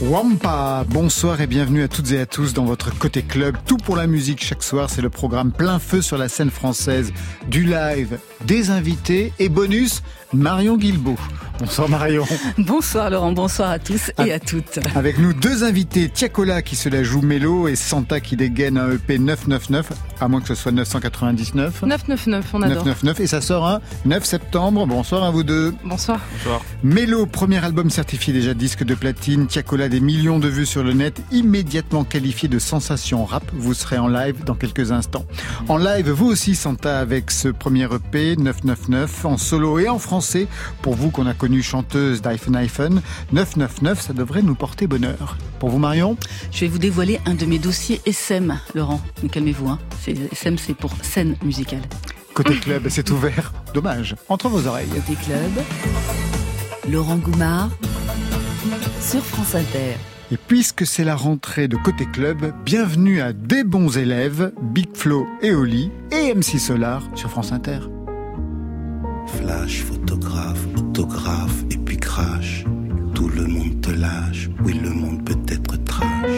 Wampa, bonsoir et bienvenue à toutes et à tous dans votre côté club. Tout pour la musique chaque soir, c'est le programme plein feu sur la scène française, du live, des invités et bonus, Marion Guilbault. Bonsoir Marion. Bonsoir Laurent, bonsoir à tous et à toutes. Avec nous deux invités, Tiakola qui se la joue mélo et Santa qui dégaine un EP 999, à moins que ce soit 999. 999, on adore. 999 et ça sort un 9 septembre. Bonsoir à vous deux. Bonsoir. Bonsoir. Mélo, premier album certifié déjà disque de platine. Tiakola, des millions de vues sur le net, immédiatement qualifié de sensation rap. Vous serez en live dans quelques instants. En live, vous aussi Santa avec ce premier EP 999 en solo et en français pour vous qu'on a connu chanteuse d'Iphone iPhone. 999, ça devrait nous porter bonheur. Pour vous, Marion? Je vais vous dévoiler un de mes dossiers SM, Laurent. Mais calmez-vous, hein. SM, c'est pour scène musicale. Côté club, c'est ouvert. Dommage. Entre vos oreilles. Côté club, Laurent Goumard sur France Inter. Et puisque c'est la rentrée de Côté Club, bienvenue à Des bons élèves, Big Flo et Oli et MC Solar sur France Inter. Flash, photographe, autographe et puis crash. Tout le monde te lâche, oui le monde peut être trash.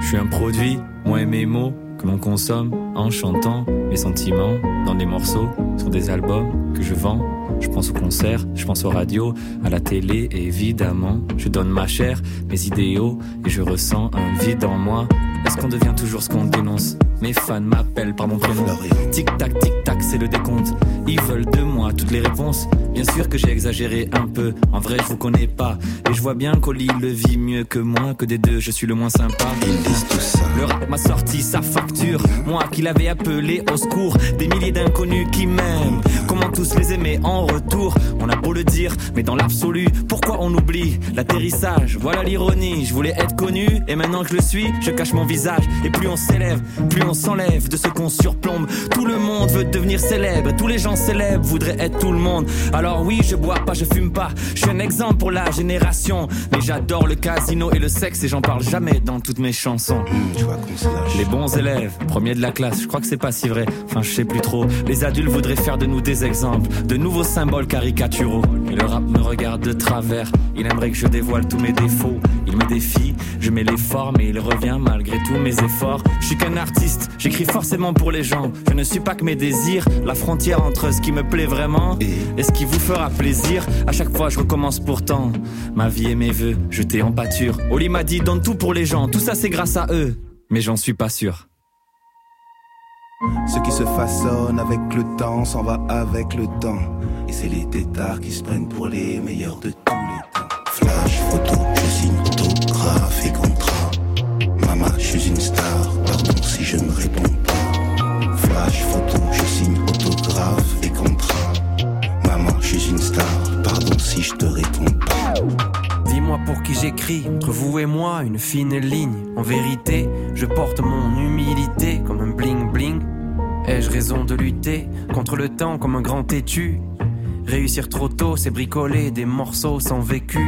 Je suis un produit, moi et mes mots, que l'on consomme en chantant mes sentiments dans des morceaux, sur des albums que je vends. Je pense aux concerts, je pense aux radios, à la télé évidemment, je donne ma chair, mes idéaux et je ressens un vide en moi. Est-ce qu'on devient toujours ce qu'on dénonce Mes fans m'appellent par mon prénom. Tic tac, tic tac, c'est le décompte. Ils veulent de moi toutes les réponses. Bien sûr que j'ai exagéré un peu. En vrai, je vous connais pas. Et je vois bien qu'Oli le vit mieux que moi. Que des deux, je suis le moins sympa. Ils disent tout ça. Le rap m'a sorti sa facture. Moi qui l'avais appelé au secours. Des milliers d'inconnus qui m'aiment. Comment tous les aimer en retour On a beau le dire, mais dans l'absolu, pourquoi on oublie l'atterrissage? Voilà l'ironie. Je voulais être connu. Et maintenant que je le suis, je cache mon visage. Et plus on s'élève, plus on s'enlève de ce qu'on surplombe. Tout le monde veut devenir célèbre. Tous les gens célèbres voudraient être tout le monde. Alors oui, je bois pas, je fume pas. Je suis un exemple pour la génération. Mais j'adore le casino et le sexe et j'en parle jamais dans toutes mes chansons. Mmh, tu vois. Les bons élèves, premiers de la classe, je crois que c'est pas si vrai. Enfin, je sais plus trop. Les adultes voudraient faire de nous des de nouveaux symboles caricaturaux. Et le rap me regarde de travers. Il aimerait que je dévoile tous mes défauts. Il me défie, je mets l'effort, mais il revient malgré tous mes efforts. Je suis qu'un artiste, j'écris forcément pour les gens. Je ne suis pas que mes désirs, la frontière entre ce qui me plaît vraiment et ce qui vous fera plaisir. À chaque fois, je recommence pourtant. Ma vie et mes voeux, jetés en pâture. Oli m'a dit, donne tout pour les gens, tout ça c'est grâce à eux. Mais j'en suis pas sûr. Ce qui se façonne avec le temps s'en va avec le temps. Et c'est les tétards qui se prennent pour les meilleurs de tous les temps. Flash, photo, je signe autographe et contrat. Maman, je suis une star, pardon si je ne réponds pas. Flash, photo, je signe autographe et contrat. Maman, je suis une star, pardon si je te réponds pas. Dis-moi pour qui j'écris, entre vous et moi, une fine ligne. En vérité, je porte mon humilité comme un bling. Ai-je raison de lutter contre le temps comme un grand têtu? Réussir trop tôt, c'est bricoler des morceaux sans vécu.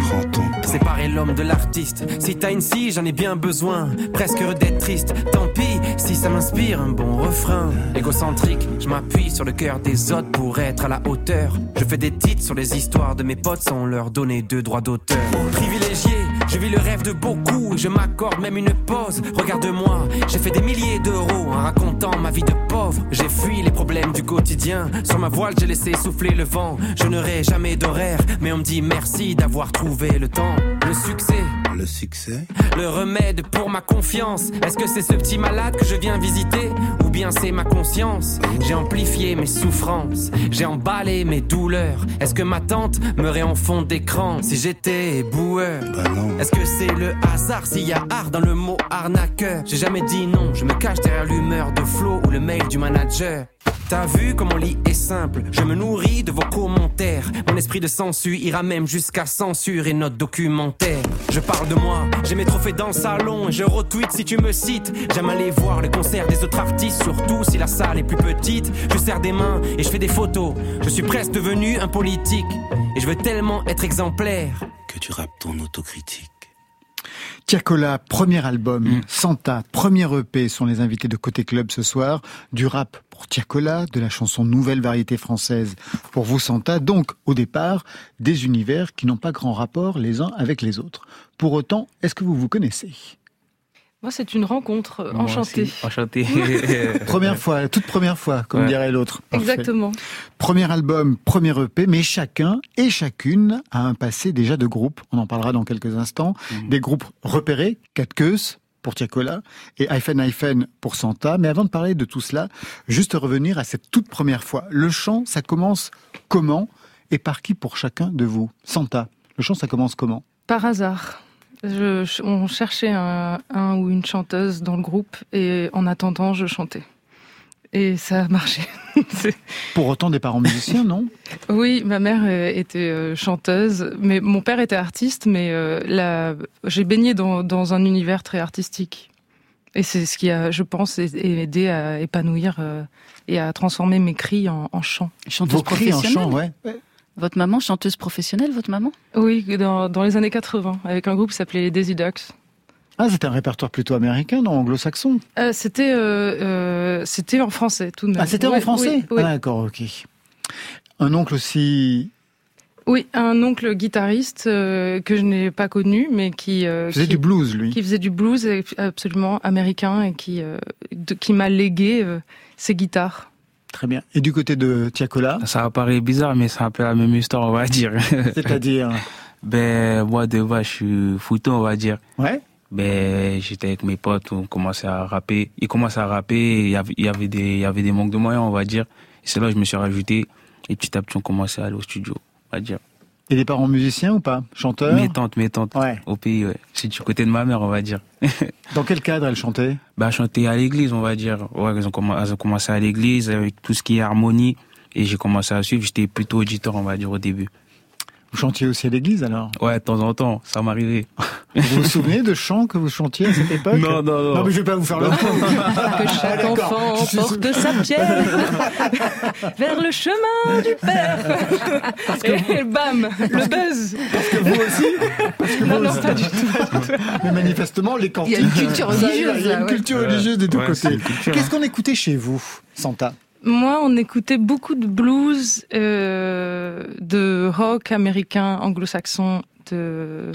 Séparer l'homme de l'artiste. Si t'as une scie, j'en ai bien besoin. Presque heureux d'être triste. Tant pis si ça m'inspire un bon refrain. Égocentrique, je m'appuie sur le cœur des autres pour être à la hauteur. Je fais des titres sur les histoires de mes potes sans leur donner de droits d'auteur. Privilégié, je vis le rêve de beaucoup. Je m'accorde même une pause. Regarde-moi, j'ai fait des milliers d'euros en racontant ma vie de pauvre. J'ai fui les problèmes du quotidien. Sur ma voile, j'ai laissé souffler le vent. Je n'aurai jamais d'horaire, mais on me dit merci d'avoir trouvé le temps. Le succès, Le succès le remède pour ma confiance. Est-ce que c'est ce petit malade que je viens visiter? Ou bien c'est ma conscience? J'ai amplifié mes souffrances, j'ai emballé mes douleurs. Est-ce que ma tante me en fond d'écran si j'étais boueur? Bah. Est-ce que c'est le hasard s'il y a art dans le mot arnaqueur? J'ai jamais dit non, je me cache derrière l'humeur de Flo ou le mail du manager. T'as vu comment lit est simple? Je me nourris de vos commentaires. Mon esprit de sensu ira même jusqu'à censurer notre documentaire. Je parle de moi, j'ai mes trophées dans le salon et je retweet si tu me cites. J'aime aller voir les concerts des autres artistes, surtout si la salle est plus petite. Je serre des mains et je fais des photos. Je suis presque devenu un politique et je veux tellement être exemplaire que tu rappes ton autocritique. Tiakola, premier album, mm. Santa, premier EP sont les invités de Côté Club ce soir. Du rap pour Tiakola, de la chanson Nouvelle Variété Française pour vous Santa. Donc, au départ, des univers qui n'ont pas grand rapport les uns avec les autres. Pour autant, est-ce que vous vous connaissez? Moi, c'est une rencontre enchantée. Enchantée. première fois, toute première fois, comme dirait l'autre. Exactement. Premier album, premier EP, mais chacun et chacune a un passé déjà de groupe. On en parlera dans quelques instants. Mhm. Des groupes repérés, quatre queues pour Tiakola et Hyphen Hyphen pour Santa. Mais avant de parler de tout cela, juste revenir à cette toute première fois. Le chant, ça commence comment et par qui pour chacun de vous? Santa, le chant, ça commence comment? Par hasard. Je, on cherchait un, ou une chanteuse dans le groupe et en attendant, je chantais. Et ça a marché. Pour autant des parents musiciens, non? Oui, ma mère euh, était euh, chanteuse, mais mon père était artiste, mais euh, j'ai baigné dans, un univers très artistique. Et c'est ce qui a, je pense, aidé à épanouir et à transformer mes cris en, en chant. Chanteuse Vos cris en chant, ouais. Votre maman, chanteuse professionnelle, votre maman? Oui, dans, dans, les années 80, avec un groupe qui s'appelait les Daisy Ducks. Ah, c'était un répertoire plutôt américain, non anglo-saxon? Euh, C'était euh, euh, c'était en français, tout de même. Ah, c'était en français? oui, ah, D'accord, ok. Un oncle aussi oui, un oncle guitariste euh, que je n'ai pas connu, mais qui euh, faisait du blues, lui. Qui faisait du blues absolument américain et qui qui m'a légué ses guitares. Très bien. Et du côté de Tiakola? Ça va paraître bizarre, mais c'est un peu la même histoire, on va dire. C'est-à-dire? Ben, moi, de base, je suis fouton, on va dire. Ouais ben j'étais avec mes potes, on commençait à rapper. Ils commençaient à rapper, il y avait, il y avait des, il y avait des manques de moyens, on va dire. Et c'est là que je me suis rajouté. Et petit à petit, on commençait à aller au studio, on va dire. Et des parents musiciens ou pas Chanteurs Mes tantes, mes tantes. Ouais. Au pays, ouais. C'est du côté de ma mère, on va dire. Dans quel cadre elles chantaient Bah, chanter à l'église, on va dire. Ouais, elles ont, commencé, à l'église avec tout ce qui est harmonie. Et j'ai commencé à suivre. J'étais plutôt auditeur, on va dire, au début. Vous chantiez aussi à l'église alors? Ouais, de temps en temps, ça m'arrivait. Vous vous souvenez de chants que vous chantiez à cette époque? Non, non, non. Non, mais je vais pas vous faire le coup. que chaque enfant porte sa pierre vers le chemin du Père. Et bam, le buzz. Parce que vous aussi Non, non, pas du tout. Mais manifestement, les cantines... Il y a une culture religieuse. Il y a une culture religieuse des deux côtés. Qu'est-ce qu'on écoutait chez vous, Santa? Moi, on écoutait beaucoup de blues, euh, de rock américain, anglo-saxon, de,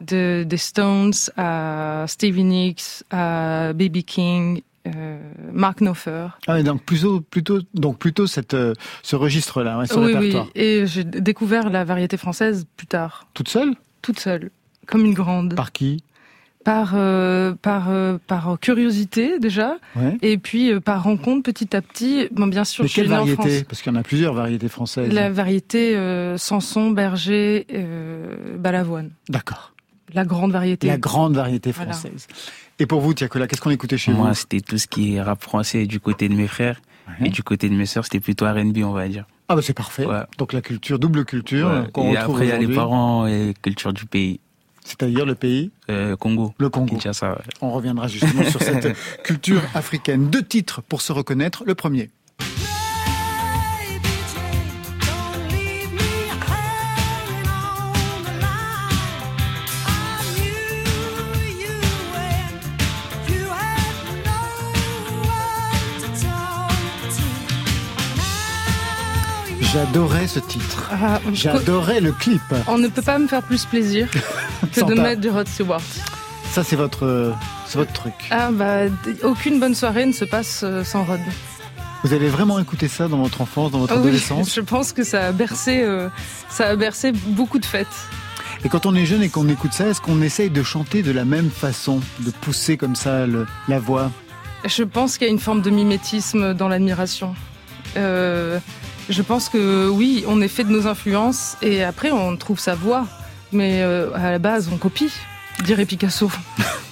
de, des Stones à Stevie Nicks, à B.B. King, euh, Mark Knopfler. Ah, donc plutôt, plutôt, donc plutôt cette, euh, ce registre-là, ouais, ce oui, répertoire. Oui, et j'ai découvert la variété française plus tard. Toute seule? Toute seule, comme une grande. Par qui? Par euh, par euh, par curiosité déjà. Et puis euh, par rencontre petit à petit bon bien sûr Mais quelle variété? Parce qu'il y en a plusieurs variétés françaises. La variété Sanson Berger Balavoine. D'accord. La grande variété. La grande variété française. Et pour vous Tiakola qu'est-ce qu'on écoutait chez moi vous? moi c'était tout ce qui est rap français du côté de mes frères. Et du côté de mes sœurs c'était plutôt R&B on va dire. Ah bah c'est parfait. Donc la culture double culture ouais. et après il y a les parents et culture du pays c'est-à-dire le pays euh, Congo. Le Congo. On reviendra justement sur cette culture africaine. Deux titres pour se reconnaître. Le premier. J'adorais ce titre. Ah, J'adorais le clip. On ne peut pas me faire plus plaisir que de mettre du Rod Stewart. Ça, c'est votre, c'est votre truc. Ah bah, aucune bonne soirée ne se passe euh, sans Rod. Vous avez vraiment écouté ça dans votre enfance, dans votre ah adolescence Je pense que ça a bercé, euh, ça a bercé beaucoup de fêtes. Et quand on est jeune et qu'on écoute ça, est-ce qu'on essaye de chanter de la même façon, de pousser comme ça la voix? Je pense qu'il y a une forme de mimétisme dans l'admiration. Euh, je pense que oui, on est fait de nos influences et après on trouve sa voix. Mais euh, à la base, on copie, dirait Picasso.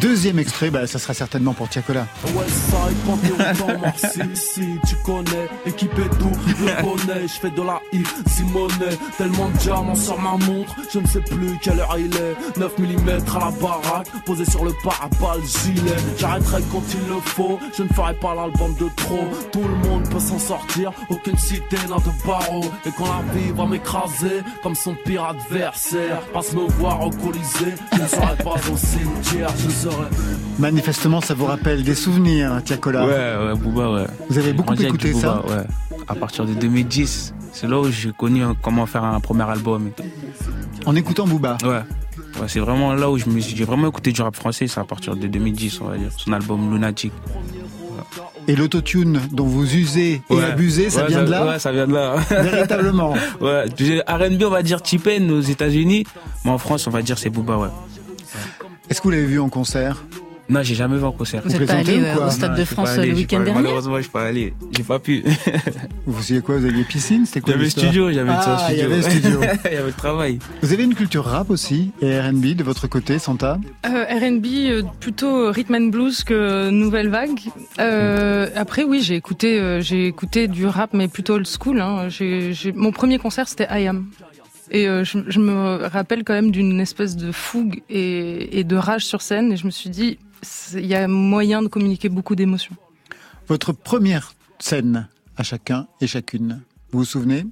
Deuxième extrait, bah, ça sera certainement pour Tiakola. Tu connais, équipé tout, le connais, je fais de la I, Simonet, tellement de diamants sur ma montre, je ne sais plus quelle heure il est, 9 mm à la baraque, posé sur le parapal gilet, j'arrêterai quand il le faut, je ne ferai pas l'album de trop, tout le monde peut s'en sortir, aucune cité n'a de barreau, et quand la vie va m'écraser, comme son pire adversaire, passe me voir au Colisée, je ne serai pas au cimetière, je. Manifestement, ça vous rappelle des souvenirs, Tiakola. Ouais, ouais, Booba, ouais. Vous avez beaucoup écouté du ça Booba, Ouais. À partir de 2010, c'est là où j'ai connu euh, comment faire un premier album. et tout. En écoutant Booba. Ouais. Ouais, c'est vraiment là où je me suis- j'ai vraiment écouté du rap français, c'est à partir de 2010, on va dire. Son album Lunatic. Et l'autotune dont vous usez et Ouais. abusez, ça Ouais, vient de là Ouais, ça vient de là. Véritablement. ouais, R&B, on va dire T-Pain aux États-Unis, mais en France, on va dire c'est Booba, ouais. Est-ce que vous l'avez vu en concert? Non, j'ai jamais vu en concert. Vous êtes pas allé euh, au Stade Non, de France euh, allé, le week-end dernier? Malheureusement, je suis pas allé. J'ai pas pu. Vous faisiez quoi? Vous aviez piscine? C'était quoi J'avais studio, j'avais Ah, le il y studio. avait le studio. Il y avait le travail. Vous avez une culture rap aussi et R&B de votre côté, Santa? Euh, R&B euh, plutôt rhythm and blues que nouvelle vague. Euh, après oui j'ai écouté euh, j'ai écouté du rap mais plutôt old school. Hein. Mon premier concert c'était I Am. Et euh, je, je me rappelle quand même d'une espèce de fougue et, et de rage sur scène et je me suis dit il y a moyen de communiquer beaucoup d'émotions. Votre première scène à chacun et chacune. Vous vous souvenez,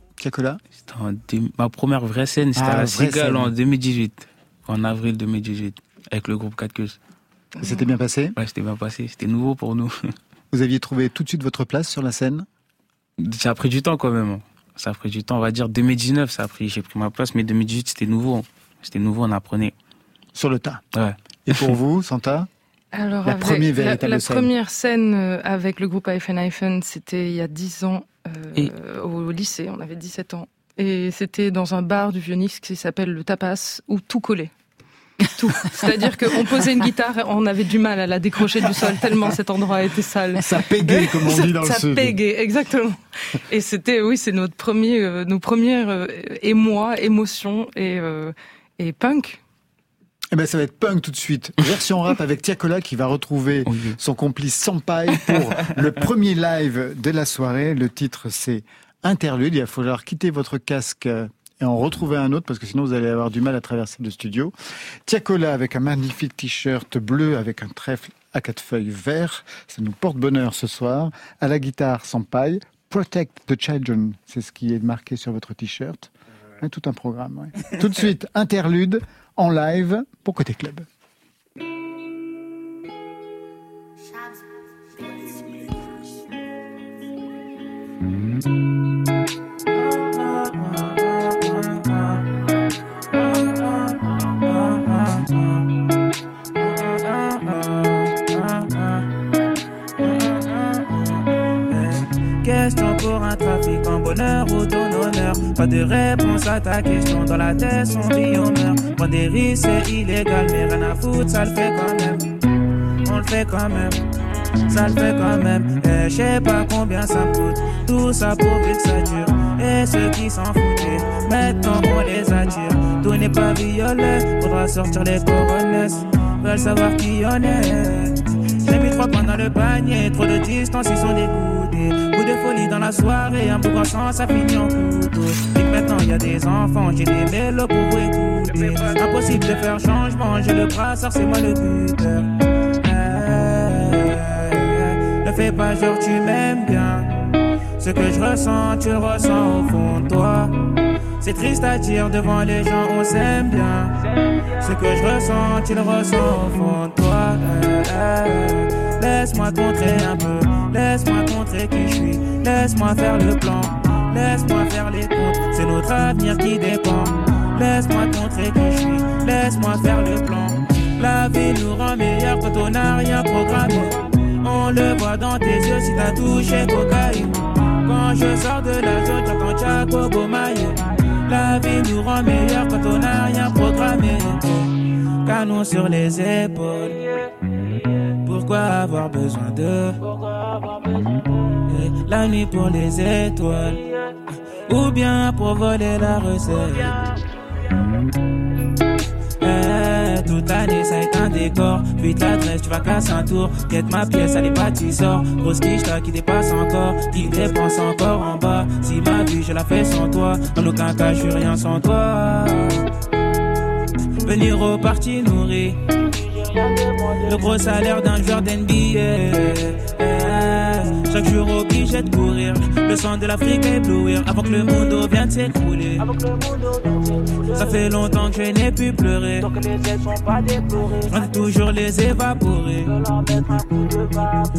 C'était deux- Ma première vraie scène, c'était Ah, à la Cigale en 2018. En avril 2018. Avec le groupe 4 queues. Ça s'était bien passé? Ouais, c'était bien passé. C'était nouveau pour nous. Vous aviez trouvé tout de suite votre place sur la scène? Ça a pris du temps quand même. Ça a pris du temps. On va dire 2019, ça a pris, j'ai pris ma place, mais 2018, c'était nouveau. C'était nouveau, on apprenait. Sur le tas. Ouais. Et pour vous, Santa Alors, La avec- première la- véritable la, scène. première scène euh, avec le groupe iPhone iPhone, c'était il y a 10 ans euh, Et- au lycée, on avait 17 ans. Et c'était dans un bar du Vieux-Nice qui s'appelle le Tapas, où tout collait. Tout. C'est-à-dire qu'on posait une guitare, on avait du mal à la décrocher du sol, tellement cet endroit était sale. Ça pégait, comme on Ça- dit dans le ça pégait, exactement. Et c'était, oui, c'est notre premier, euh, nos premières euh, émois, émotions et, euh, et punk. Eh ben, ça va être punk tout de suite. Version rap avec Tiakola qui va retrouver Oui. son complice Sampaï pour le premier live de la soirée. Le titre, c'est Interlude. Il va falloir quitter votre casque euh, et en retrouver un autre parce que sinon vous allez avoir du mal à traverser le studio. Tiakola avec un magnifique t-shirt bleu avec un trèfle à quatre feuilles vert. Ça nous porte bonheur ce soir. À la guitare, Sampaï. Protect the Children, c'est ce qui est marqué sur votre t-shirt. Ouais, tout un programme. ouais. Tout de suite, interlude en live pour Côté Club. Question ou ton honneur. Pas de réponse à ta question dans la tête, son vit on meurt. Prendre des risques, c'est illégal, mais rien à foutre, ça le fait quand même. On le fait quand même, ça le fait quand même. Et je sais pas combien ça coûte, tout ça pourvu que ça dure. Et ceux qui s'en foutaient, maintenant on les attire. Tout n'est pas violet, faudra sortir les coronesses. Veulent savoir qui on est. J'ai mis trois points dans le panier, trop de distance, ils sont dégoûtés. Coup de folie dans la soirée, un bout sang, ça finit en. Et maintenant y a des enfants, j'ai des mélos pour écouter. Impossible de faire changement, j'ai le brassard, c'est moi le buteur. Eh, Ne fais pas genre tu m'aimes bien. Ce que je ressens, tu le ressens au fond de toi. C'est triste à dire devant les gens, on s'aime bien. Ce que je ressens, tu le ressens au fond de toi. Eh, eh. Laisse-moi te montrer un peu, laisse-moi montrer qui je suis. Laisse-moi faire le plan, laisse-moi faire les comptes. C'est notre avenir qui dépend. Laisse-moi montrer qui je suis, laisse-moi faire le plan. La vie nous rend meilleurs quand on n'a rien programmé. On le voit dans tes yeux si t'as touché cocaïne. Quand je sors de la zone, j'entends Chaco Bomaye. La vie nous rend meilleurs quand on n'a rien programmé. Canon sur les épaules. Pourquoi avoir besoin de? Et La nuit pour les étoiles. Ou bien pour voler la recette. Eh, toute l'année, ça est un décor. Puis l'adresse, tu vas casser un tour. Guette ma pièce, allez pas, tu sors. Grosse quiche, qui dépasse encore. Qui dépense encore en bas. Si ma vie, je la fais sans toi. En aucun cas, je suis rien sans toi. Venir au parti nourri. Le gros salaire d'un joueur d'NBA. Chaque jour obligé de courir. Le sang de l'Afrique éblouir avant que le monde vienne s'écrouler. Ça fait longtemps que je n'ai plus pleuré. On est toujours les évaporer.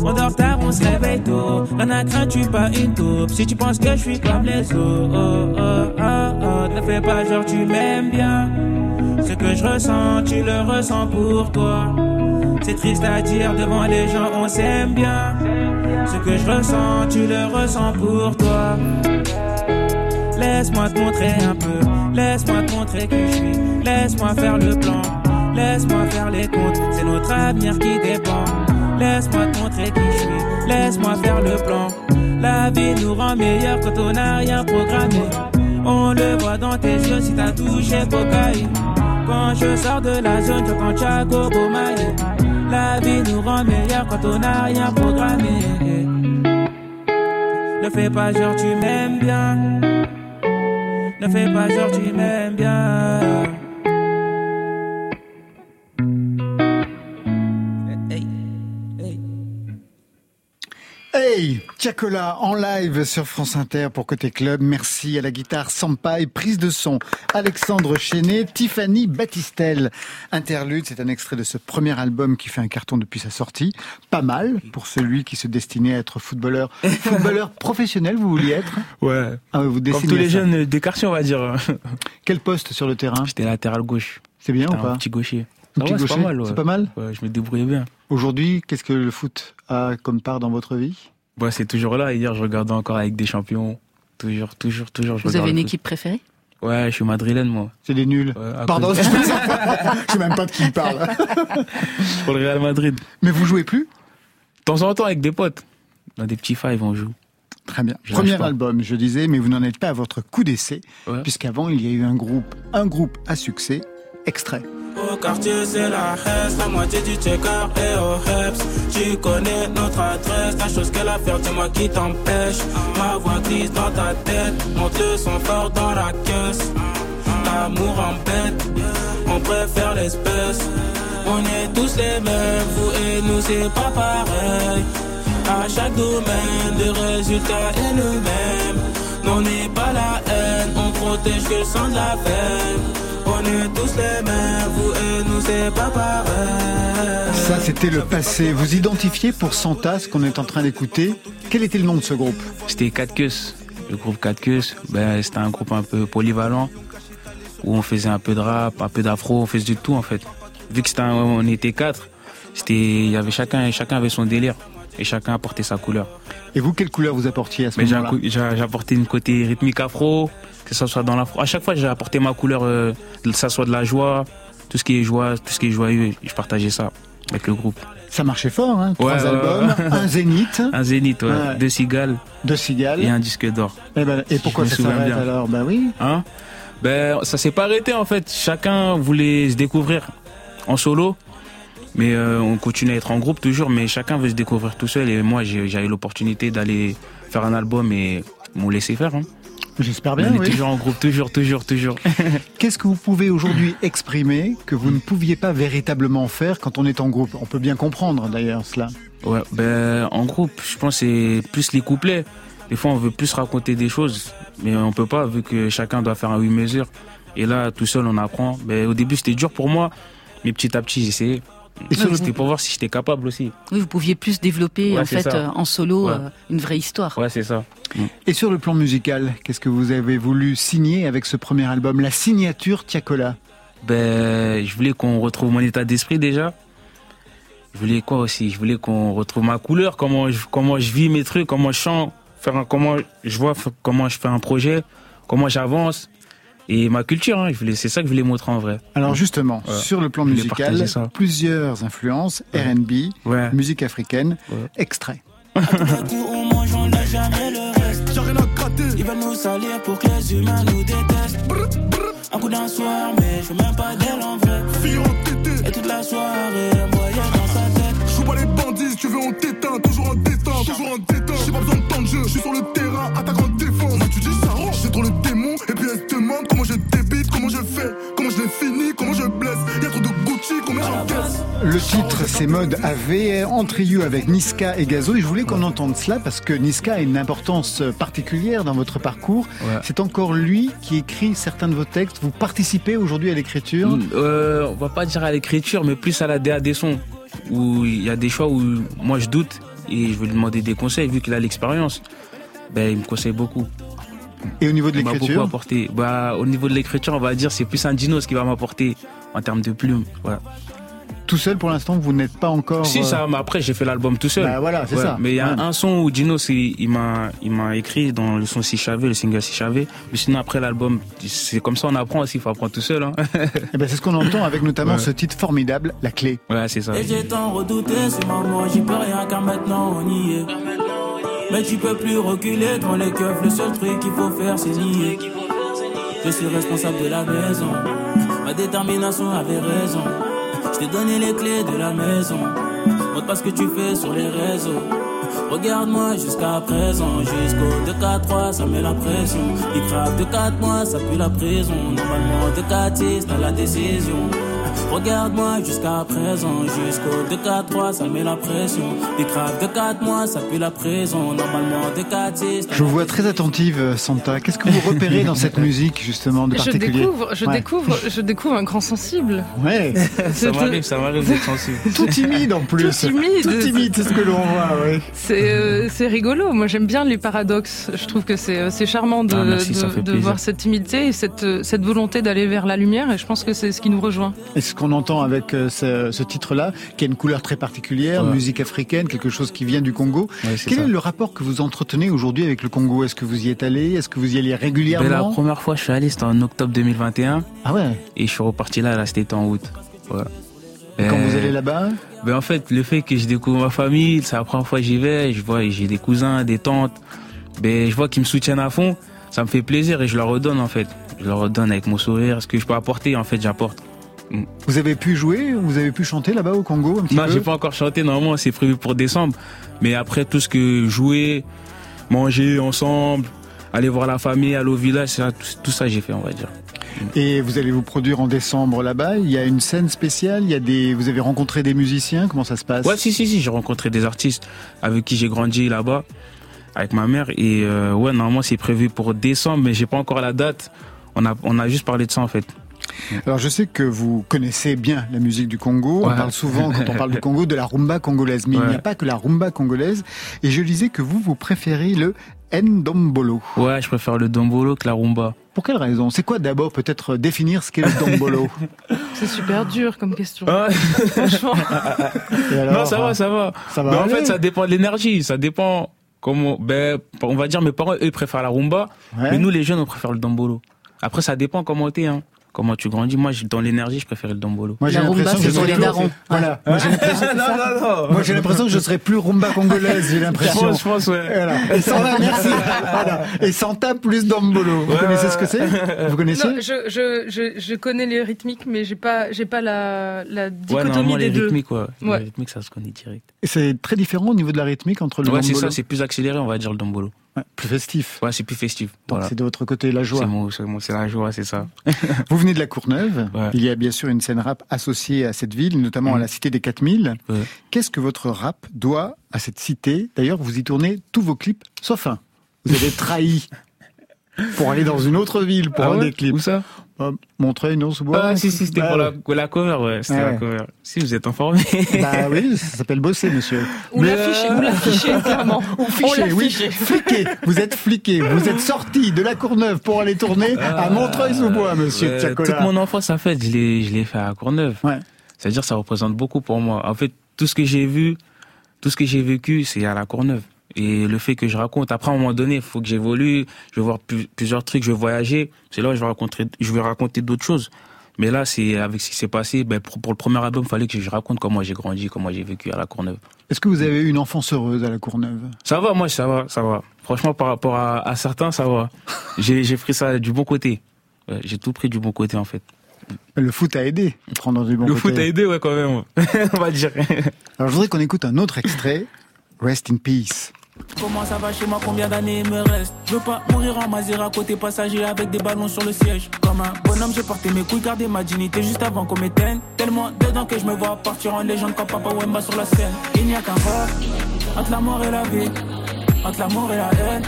On dort tard, on se réveille tôt. Rien à craindre, tu pas une taupe. Si tu penses que je suis comme les autres, oh, oh, oh, oh. ne fais pas genre tu m'aimes bien. Ce que je ressens, tu le ressens pour toi. C'est triste à dire devant les gens, on s'aime bien. Ce que je ressens, tu le ressens pour toi. Laisse-moi te montrer un peu, laisse-moi te montrer qui je suis, laisse-moi faire le plan, laisse-moi faire les comptes, c'est notre avenir qui dépend. Laisse-moi te montrer qui je suis, laisse-moi faire le plan. La vie nous rend meilleurs quand on n'a rien programmé. On le voit dans tes yeux si t'as touché cocaïne. Quand je sors de la zone, j'entends Chaco Bomaye. La vie nous rend meilleurs quand on n'a rien programmé. Ne fais pas genre tu m'aimes bien. Ne fais pas genre tu m'aimes bien. Hey, Tiakola en live sur France Inter pour Côté Club. Merci à la guitare Sampaï, prise de son Alexandre Chenet, Tiffany Battistel. Interlude, c'est un extrait de ce premier album qui fait un carton depuis sa sortie. Pas mal pour celui qui se destinait à être footballeur. footballeur professionnel, vous vouliez être Ouais. Ah, vous Comme tous les ça. jeunes des quartiers, on va dire. Quel poste sur le terrain J'étais latéral gauche. C'est bien ou J'étais un pas petit gaucher. Va, c'est pas mal. ouais. c'est pas mal Ouais, je me débrouillais bien. Aujourd'hui, qu'est-ce que le foot? A comme part dans votre vie? Ouais, c'est toujours là. Hier, je regardais encore avec des champions. Toujours, toujours, toujours. je Vous avez une équipe préférée? Ouais, je suis madrilène, moi. C'est des nuls. Ouais, Pardon, je sais même pas de qui il parle. Pour le Real Madrid. Mais vous jouez plus? De temps en temps, avec des potes. Dans des petits fives, on joue. Très bien. Je Premier album, je disais, mais vous n'en êtes pas à votre coup d'essai, Ouais. puisqu'avant il y a eu un groupe, un groupe à succès, extrait. Au quartier, c'est la Hesse, la moitié du checker et au Heps. Tu connais notre adresse, la chose qu'elle a faire, dis-moi qui t'empêche. Ma voix glisse dans ta tête, monte le son fort dans la caisse. L'amour embête, on préfère l'espèce. On est tous les mêmes, vous et nous, c'est pas pareil. À chaque domaine, le résultat est le même. On n'est pas la haine, on protège que le sang de la veine. On est tous les mêmes, vous et nous, c'est pas pareil. Ça, c'était le passé. Vous identifiez pour Santa, ce qu'on est en train d'écouter? Quel était le nom de ce groupe? C'était 4 queues. Le groupe 4 queues, ben, c'était un groupe un peu polyvalent. Où on faisait un peu de rap, un peu d'afro, on faisait du tout en fait. Vu que c'était un- on était quatre, c'était, il y avait chacun, chacun avait son délire. Et chacun apportait sa couleur. Et vous, quelle couleur vous apportiez à ce moment-là j'ai apporté une côté rythmique afro, que ça soit dans l'afro. À chaque fois, j'ai apporté ma couleur, euh, que ça soit de la joie, tout ce qui est joie, tout ce qui est joyeux. Je partageais ça avec le groupe. Ça marchait fort, hein Trois Ouais, albums, ouais. un zénith, Un zénith, ouais, deux cigales deux cigales. et un disque d'or. Eh ben, et pourquoi Je me ça s'arrête alors? Ben oui. Hein? Ben, ça s'est pas arrêté en fait. Chacun voulait se découvrir en solo, mais euh, on continue à être en groupe toujours. Mais chacun veut se découvrir tout seul. Et moi, j'ai eu l'opportunité d'aller faire un album et m'ont laissé faire. Hein. J'espère on bien, est oui. toujours en groupe, toujours, toujours, toujours. Qu'est-ce que vous pouvez aujourd'hui exprimer que vous ne pouviez pas véritablement faire quand on est en groupe? On peut bien comprendre d'ailleurs cela. Ouais, ben, en groupe, je pense que c'est plus les couplets. Des fois, on veut plus raconter des choses, mais on peut pas vu que chacun doit faire un 8 mesures. Et là, tout seul, on apprend. Ben, au début, c'était dur pour moi, mais petit à petit, j'essayais. Et sur le- C'était pour voir si j'étais capable aussi. Oui, vous pouviez plus développer Ouais, en fait euh, en solo Ouais. euh, une vraie histoire. Ouais, c'est ça. Et sur le plan musical, qu'est-ce que vous avez voulu signer avec ce premier album, la signature Tiakola? Ben, je voulais qu'on retrouve mon état d'esprit déjà. Je voulais quoi aussi? Je voulais qu'on retrouve ma couleur, comment je, comment je vis mes trucs, comment je chante, faire un- comment je vois comment je fais un projet, comment j'avance et ma culture. Hein, c'est ça que je voulais montrer en vrai. Alors justement, Ouais. sur le plan musical, plusieurs influences, R&B, Ouais. musique africaine, Ouais. extrait. D'un coup, on mange, on n'a jamais le reste. J'ai rien à gratter. Ils veulent nous salir pour que les humains nous détestent. Un coup d'un soir, mais je veux même pas d'elle en vrai. la soirée, moyen dans sa tête. Je pas les bandits, si tu veux on t'éteint, toujours en détente, toujours en détente. J'ai pas besoin de temps de jeu, je suis sur le terrain, attaquant défense. Tu dis ça range, j'ai trop le démon, demande comment je débite, comment je fais, comment je l'ai fini, comment je blesse. Y'a trop de Gucci, combien j'encaisse. Le titre, c'est Mode AV, en trio avec Niska et Gazo. Et je voulais qu'on entende cela parce que Niska a une importance particulière dans votre parcours. Ouais. C'est encore lui qui écrit certains de vos textes. Vous participez aujourd'hui à l'écriture? Euh, on va pas dire à l'écriture, mais plus à la DA des sons. Où il y a des choix où moi je doute et je vais lui demander des conseils vu qu'il a l'expérience. Ben, il me conseille beaucoup. Et au niveau de Il m'a beaucoup l'écriture apporté. Bah, au niveau de l'écriture, on va dire c'est plus un Dinos qui va m'apporter en termes de plumes. Voilà. Tout seul pour l'instant, vous n'êtes pas encore. Si euh, ça, mais après j'ai fait l'album tout seul. Bah voilà, c'est Ouais, ça. Mais il y a Ouais. un son où Dino, c'est- il m'a, il m'a écrit dans le son Si Chavé, le single Si Chavé. Mais sinon après l'album, c'est comme ça on apprend aussi, il faut apprendre tout seul. Hein. Eh ben, c'est ce qu'on entend avec notamment Ouais. ce titre formidable, La Clé. ouais, c'est ça. Et j'ai tant redouté ce moment, j'y peux rien car maintenant on y est. Mais tu peux plus reculer devant les keufs, le seul truc qu'il faut faire c'est nier. Je suis responsable de la maison, ma détermination avait raison. Je t'ai donné les clés de la maison, montre pas ce que tu fais sur les réseaux. Regarde-moi jusqu'à présent, jusqu'au 2-4-3, ça met la pression. Il crave de 4 mois, ça pue la prison. Normalement, de 4-6, dans la décision. Regarde-moi jusqu'à présent, jusqu'au 2-4-3, ça met la pression. Il crave de 4 mois, ça pue la prison. Normalement, de 4-6, Je vous vois très attentive, Santa. Qu'est-ce que vous repérez dans cette musique, justement, de Je particulier découvre, je Ouais. découvre, je découvre un grand sensible. Ouais. Ça m'arrive, ça m'arrive d'être sensible. Tout timide en plus. Tout timide. Tout timide, c'est ce que l'on voit, oui. C'est euh, c'est rigolo. Moi, j'aime bien les paradoxes. Je trouve que c'est euh, c'est charmant de, Ah, merci, de, de voir cette timidité et cette, euh, cette volonté d'aller vers la lumière. Et je pense que c'est ce qui nous rejoint. Et ce qu'on entend avec euh, ce, ce titre-là, qui a une couleur très particulière, musique africaine, quelque chose qui vient du Congo. Ouais, Quel ça. est le rapport que vous entretenez aujourd'hui avec le Congo? Est-ce que vous y êtes allé? Est-ce que vous y allez Ben, la régulièrement première fois je suis allé, c'était en octobre 2021 Ah ouais? Et je suis reparti là, là c'était en août. Ouais. Et Quand vous allez là-bas? Ben en fait, le fait que je découvre ma famille, c'est la première fois que j'y vais, je vois, j'ai des cousins, des tantes, ben je vois qu'ils me soutiennent à fond, ça me fait plaisir et je leur redonne en fait. Je leur redonne avec mon sourire, ce que je peux apporter en fait, j'apporte. Vous avez pu jouer Vous avez pu chanter là-bas au Congo un petit Non, j'ai pas encore chanté, normalement c'est prévu pour décembre, mais après tout ce que jouer, manger ensemble, aller voir la famille, aller au village, ça, tout ça j'ai fait on va dire. Et vous allez vous produire en décembre là-bas. Il y a une scène spéciale. Il y a des. Vous avez rencontré des musiciens. Comment ça se passe? Ouais, si, si, si, j'ai rencontré des artistes avec qui j'ai grandi là-bas, avec ma mère. Et euh, ouais, normalement, c'est prévu pour décembre, mais j'ai pas encore la date. On a, on a juste parlé de ça, en fait. Alors je sais que vous connaissez bien la musique du Congo. On parle souvent, quand on parle du Congo, de la rumba congolaise. Mais il n'y a pas que la rumba congolaise. Et je lisais que vous, vous préférez le Ndombolo. Ouais, je préfère le dombolo que la rumba. Pour quelle raison? C'est quoi d'abord peut-être définir ce qu'est le Ndombolo? C'est super dur comme question. Ah, Franchement. Alors, non, ça va, ça va. Ça va Mais en fait, ça dépend de l'énergie. Ça dépend comment. Ben, on va dire, mes parents, eux, préfèrent la rumba. Ouais. Mais nous, les jeunes, on préfère le dombolo. Après, ça dépend comment t'es, hein. Comment tu grandis? Moi, dans l'énergie, je préfère le dombolo. Moi, j'ai l'impression que c'est je serais les plus- darons. Voilà. Moi, j'ai l'impression- Moi, j'ai l'impression que je serais plus rumba congolaise. J'ai Je l'impression. pense, je pense, ouais. Voilà. Et Santa, merci. Voilà. Et Santa plus Dombolo. Vous Ouais, connaissez ouais. ce que c'est? Vous connaissez? Non, je, je, je, je connais les rythmiques, mais j'ai pas, j'ai pas la, la Ouais, dichotomie les des deux. rythmiques, ouais. Ouais. Les rythmiques, ça se connaît direct. Et C'est très différent au niveau de la rythmique entre le Ouais, c'est Dombolo. ça, c'est plus accéléré, on va dire, le dombolo. Ouais, plus festif. Ouais, c'est plus festif. Donc Voilà. c'est de votre côté la joie. c'est mon- c'est la joie, c'est ça. Vous venez de la Courneuve. Ouais. Il y a bien sûr une scène rap associée à cette ville, notamment à Mhm. la cité des 4000. Ouais. Qu'est-ce que votre rap doit à cette cité? D'ailleurs, vous y tournez tous vos clips, sauf un. Vous avez trahi pour aller dans une autre ville pour Ah un des clips. Où ça? Montreuil, non, sous bois. Ah, si, si, c'était Bah, pour la, la cover, ouais. C'était Ouais. la cover. Si, vous êtes informé. Bah oui, ça s'appelle bosser, monsieur. Ou Mais, l'afficher, euh, ou l'afficher, clairement. Ou fiché, oui. Fliqué. Vous êtes fliqué. Vous êtes sorti de la Courneuve pour aller tourner à Montreuil-sous-Bois, monsieur Ouais. Toute mon enfance, en fait, je l'ai, je l'ai fait à Courneuve. Ouais. C'est-à-dire, ça représente beaucoup pour moi. En fait, tout ce que j'ai vu, tout ce que j'ai vécu, c'est à la Courneuve. Et le fait que je raconte, après, à un moment donné, il faut que j'évolue, je vais voir plus- plusieurs trucs, je vais voyager. C'est là où je vais raconter, je vais raconter d'autres choses. Mais là, c'est avec ce qui s'est passé, ben, pour, pour le premier album, il fallait que je raconte comment j'ai grandi, comment j'ai vécu à la Courneuve. Est-ce que vous avez eu une enfance heureuse à la Courneuve? Ça va, moi, ça va, ça va. Franchement, par rapport à, à certains, ça va. J'ai, pris ça du bon côté. J'ai tout pris du bon côté, en fait. Le foot a aidé. Prendre du bon Le côté. foot a aidé, ouais, quand même. On va dire. Alors je voudrais qu'on écoute un autre extrait. Rest in peace. Comment ça va chez moi? Combien d'années il me reste Je veux pas mourir en Mazera côté passager avec des ballons sur le siège. Comme un bonhomme, j'ai porté mes couilles, gardé ma dignité juste avant qu'on m'éteigne. Tellement dedans que je me vois partir en légende comme Papa Wemba sur la scène. Il n'y a qu'un rap entre la mort et la vie, entre l'amour et la haine.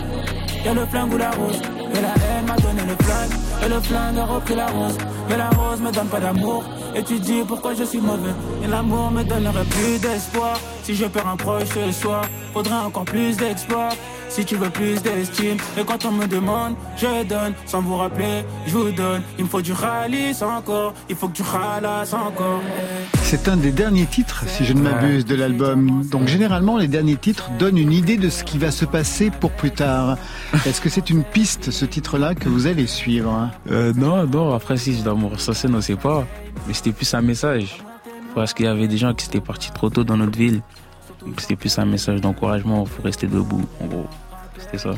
Y'a le flingue ou la rose, et la haine m'a donné le flingue, et le flingue a repris la rose. Mais la rose me donne pas d'amour, et tu dis pourquoi je suis mauvais. Et l'amour me donnerait plus d'espoir. Si je perds un proche ce soir, faudrait encore plus d'exploits. Si tu veux plus d'estime, et quand on me demande, je donne. Sans vous rappeler, je vous donne. Il me faut du ralice encore, il faut que tu ralasses encore. C'est un des derniers titres, si je ne m'abuse, de l'album. Donc généralement, les derniers titres donnent une idée de ce qui va se passer pour plus tard. Est-ce que c'est une piste, ce titre-là, que vous allez suivre? Euh, non, non, après si je dois mourir sur scène, on sait pas. Mais c'était plus un message. Parce qu'il y avait des gens qui étaient partis trop tôt dans notre ville. C'était plus un message d'encouragement, faut rester debout, en gros. C'était ça.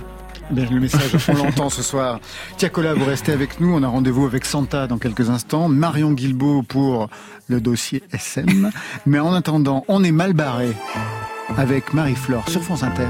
Bien, le message, on l'entend ce soir. Tiakola, vous restez avec nous. On a rendez-vous avec Santa dans quelques instants. Marion Guilbeault pour le dossier SM. Mais en attendant, on est mal barré avec Marie-Flore sur France Inter.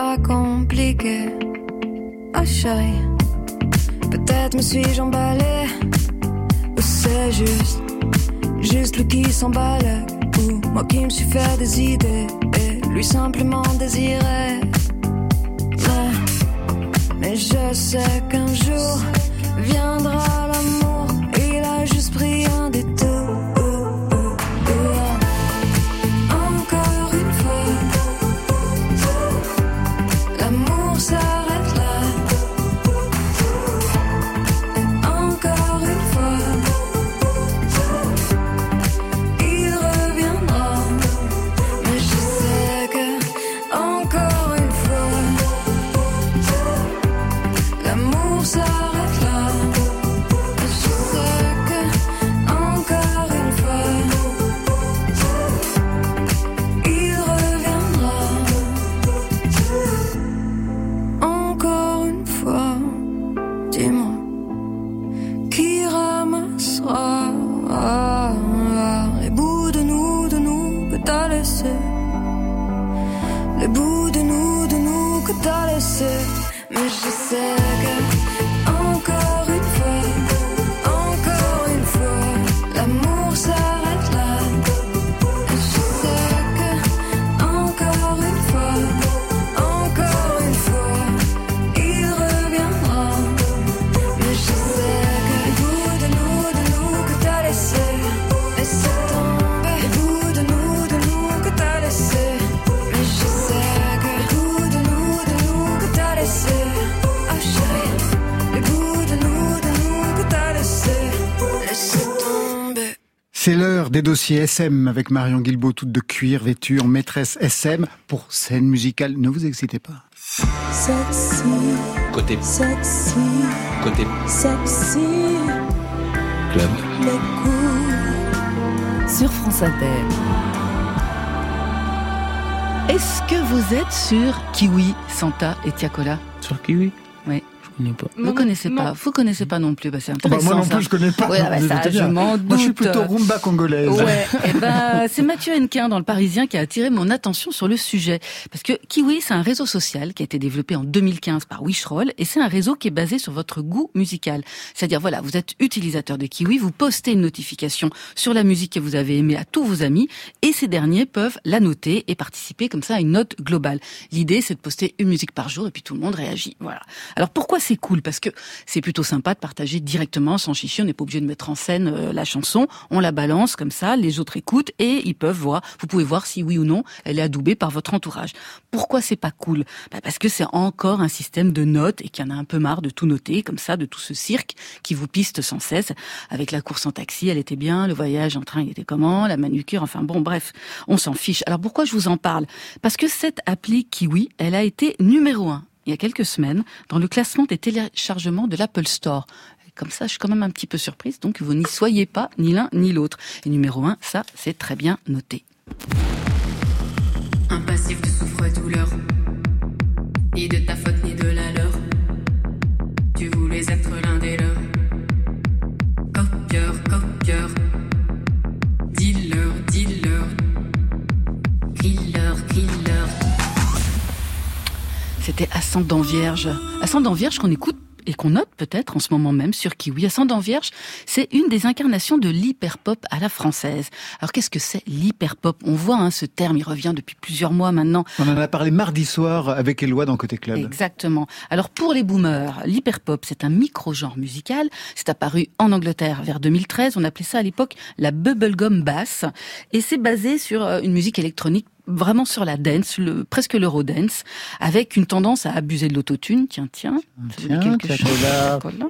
Pas compliqué, oh chérie. Peut-être me suis-je emballé, ou c'est juste, juste lui qui s'emballe, ou moi qui me suis fait des idées, et lui simplement désiré. Mais, mais je sais qu'un jour viendra l'amour s'arrête SM avec Marion Guilbeault, toute de cuir vêtue en maîtresse SM pour scène musicale. Ne vous excitez pas. Sexy, Côté, sexy, côté sexy, club. Sur France Inter. Est-ce que vous êtes sur Kiwi, Santa et Tiakola? Sur Kiwi? Oui. Je connais pas. Vous connaissez pas Vous connaissez pas non plus. Bah, c'est Bah, intéressant. moi non ça. plus, je connais pas. Ouais, bah, ça, je m'en doute. Moi, je suis plutôt rumba congolaise. Ouais, eh ben, c'est Mathieu Henquin dans Le Parisien qui a attiré mon attention sur le sujet. Parce que Kiwi, c'est un réseau social qui a été développé en 2015 par Wishroll et c'est un réseau qui est basé sur votre goût musical. C'est-à-dire, voilà, vous êtes utilisateur de Kiwi, vous postez une notification sur la musique que vous avez aimée à tous vos amis et ces derniers peuvent la noter et participer comme ça à une note globale. L'idée, c'est de poster une musique par jour et puis tout le monde réagit. Voilà. Alors, pourquoi c'est cool parce que c'est plutôt sympa de partager directement sans chichi. On n'est pas obligé de mettre en scène euh, la chanson. On la balance comme ça, les autres écoutent et ils peuvent voir. Vous pouvez voir si oui ou non elle est adoubée par votre entourage. Pourquoi c'est pas cool? Bah Parce que c'est encore un système de notes et qu'il y en a un peu marre de tout noter comme ça, de tout ce cirque qui vous piste sans cesse. Avec la course en taxi, elle était bien. Le voyage en train, il était comment? La manucure, enfin bon, bref, on s'en fiche. Alors pourquoi je vous en parle? Parce que cette appli Kiwi, elle a été numéro un il y a quelques semaines dans le classement des téléchargements de l'Apple Store. Comme ça, je suis quand même un petit peu surprise. Donc, vous n'y soyez pas ni l'un ni l'autre. Et numéro un, ça, c'est très bien noté. Un passif de souffre-douleur. Ni de ta faute, ni de la leur. Tu voulais être l'un des leurs. Copieur, copieur. Dealer, dealer. Killer, killer. C'était Ascendant Vierge. Ascendant Vierge qu'on écoute et qu'on note peut-être en ce moment même sur Kiwi. Ascendant Vierge, c'est une des incarnations de l'hyperpop à la française. Alors qu'est-ce que c'est l'hyperpop? On voit hein, ce terme, il revient depuis plusieurs mois maintenant. On en a parlé mardi soir avec Éloi dans Côté Club. Exactement. Alors pour les boomers, l'hyperpop, c'est un micro-genre musical. C'est apparu en Angleterre vers 2013. On appelait ça à l'époque la bubblegum bass. Et c'est basé sur euh, une musique électronique vraiment sur la dance, le, presque l'eurodance, avec une tendance à abuser de l'autotune. Tiens, tiens, Tiens, quelque tiens, chose. J'avais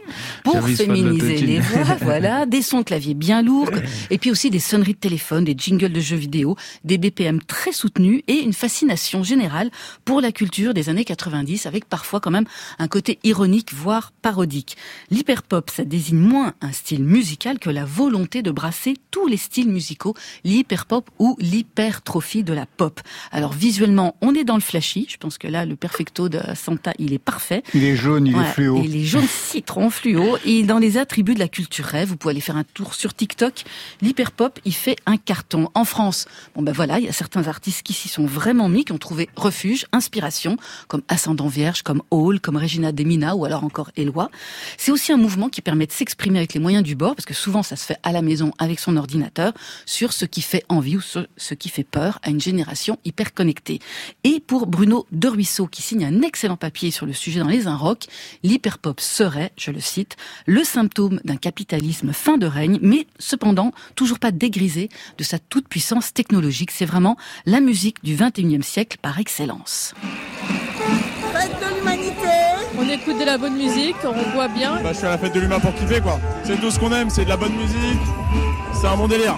Pour féminiser les voix, voilà, des sons claviers bien lourds, et puis aussi des sonneries de téléphone, des jingles de jeux vidéo, des BPM très soutenus et une fascination générale pour la culture des années 90, avec parfois quand même un côté ironique, voire parodique. L'hyperpop, ça désigne moins un style musical que la volonté de brasser tous les styles musicaux, l'hyperpop ou l'hypertrophie de la pop. Alors visuellement, on est dans le flashy, je pense que là, le perfecto de Santa, il est parfait. Il est jaune, il est fluo. Et les jaunes citron fluo. Et dans les attributs de la culture rêve, vous pouvez aller faire un tour sur TikTok. L'hyperpop, il fait un carton. En France, bon ben voilà, il y a certains artistes qui s'y sont vraiment mis, qui ont trouvé refuge, inspiration, comme Ascendant Vierge, comme Hall, comme Regina Demina ou alors encore Eloi. C'est aussi un mouvement qui permet de s'exprimer avec les moyens du bord, parce que souvent ça se fait à la maison avec son ordinateur, sur ce qui fait envie ou sur ce qui fait peur à une génération hyper connectée. Et pour Bruno De Ruisseau, qui signe un excellent papier sur le sujet dans les Inrocks, l'hyperpop serait, je le cite, le symptôme d'un capitalisme fin de règne, mais cependant toujours pas dégrisé de sa toute-puissance technologique. C'est vraiment la musique du 21e siècle par excellence. Fête de l'humanité On écoute de la bonne musique, on boit bien. Bah, je suis à la fête de l'humain pour kiffer quoi. C'est tout ce qu'on aime, c'est de la bonne musique, c'est un bon délire.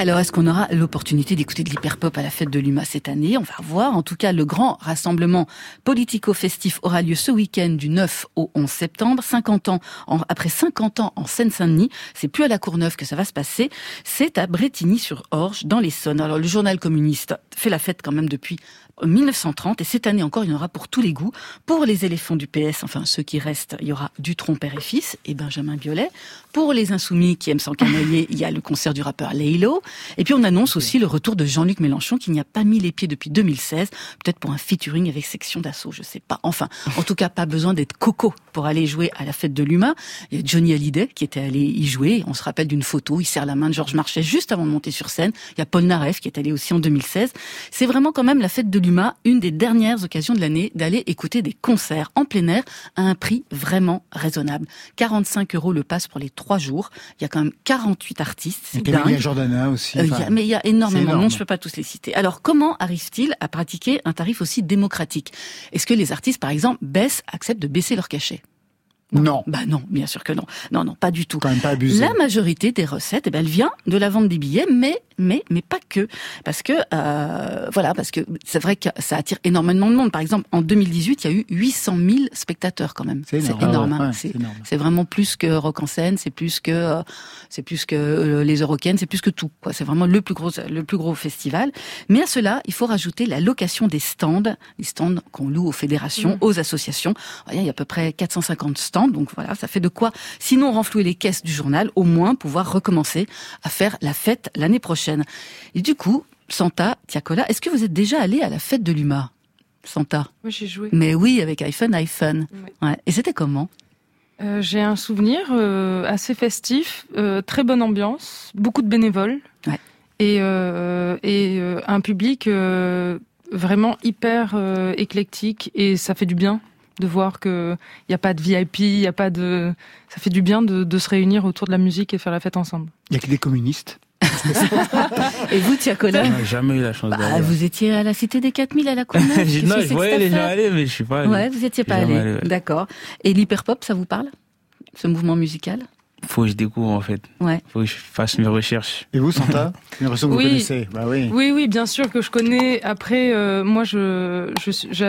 Alors, est-ce qu'on aura l'opportunité d'écouter de l'hyperpop à la fête de l'UMA cette année? On va voir. En tout cas, le grand rassemblement politico-festif aura lieu ce week-end du 9 au 11 septembre. 50 ans, après 50 ans en Seine-Saint-Denis, c'est plus à la Courneuve que ça va se passer, c'est à Bretigny-sur-Orge, dans l'Essonne. Alors, le journal communiste fait la fête quand même depuis 1930 et cette année encore, il y en aura pour tous les goûts. Pour les éléphants du PS, enfin ceux qui restent, il y aura Dutronc père et fils et Benjamin Biolay. Pour les insoumis qui aiment s'encanailler, il y a le concert du rappeur Leilo. Et puis on annonce aussi le retour de Jean-Luc Mélenchon qui n'y a pas mis les pieds depuis 2016, peut-être pour un featuring avec Section d'Assaut, je sais pas. Enfin, en tout cas, pas besoin d'être coco pour aller jouer à la fête de l'UMA. Il y a Johnny Hallyday qui était allé y jouer. On se rappelle d'une photo, il serre la main de Georges Marchais juste avant de monter sur scène. Il y a Paul Naref qui est allé aussi en 2016. C'est vraiment quand même la fête de l'UMA, une des dernières occasions de l'année d'aller écouter des concerts en plein air à un prix vraiment raisonnable. 45 euros le pass pour les trois jours. Il y a quand même 48 artistes. C'est dingue. Jordana aussi. Euh, a- mais il y a énormément. de monde, je peux pas tous les citer. Alors, comment arrive-t-il à pratiquer un tarif aussi démocratique? Est-ce que les artistes, par exemple, baissent, acceptent de baisser leur cachet? Non. Bah non, bien sûr que non. Non, non, pas du tout. Quand même pas abusé. La majorité des recettes, eh ben, elle vient de la vente des billets, mais mais mais pas que, parce que euh, voilà, parce que c'est vrai que ça attire énormément de monde. Par exemple, en 2018, il y a eu 800 000 spectateurs quand même. C'est énorme. énorme. Ouais, hein. ouais, c'est énorme. c'est vraiment plus que Rock en scène, c'est plus que euh, c'est plus que euh, les Eurocaines, c'est plus que tout. C'est vraiment le plus gros le plus gros festival. Mais à cela, il faut rajouter la location des stands, les stands qu'on loue aux fédérations, Mmh. aux associations. Il y a à peu près 450 stands, donc voilà, ça fait de quoi, sinon renflouer les caisses du journal, au moins pouvoir recommencer à faire la fête l'année prochaine. Et du coup, Santa, Tiakola, est-ce que vous êtes déjà allé à la fête de l'UMA Santa? Moi, j'ai joué. Mais oui, avec iPhone, iPhone. Ouais. Et c'était comment? Euh, j'ai un souvenir euh, assez festif, euh, très bonne ambiance, beaucoup de bénévoles Ouais. et, et un public vraiment hyper éclectique et ça fait du bien. De voir que il y a pas de VIP, il y a pas de, ça fait du bien de, de se réunir autour de la musique et faire la fête ensemble. Il y a que des communistes. Et vous, Tiakola On n'a jamais eu la chance bah, d'aller. Vous étiez à la Cité des 4000 à la Courneuve non, je voyais les gens aller, mais je suis pas allé. Ouais, vous étiez pas allé. allé, ouais. D'accord. Et l'hyperpop, ça vous parle? Ce mouvement musical? Faut que je découvre en fait. Ouais. Faut que je fasse mes recherches. Et vous, Santa J'ai l'impression que vous Oui. connaissez. Bah oui. Oui, oui, bien sûr que je connais. Après, euh, moi, je,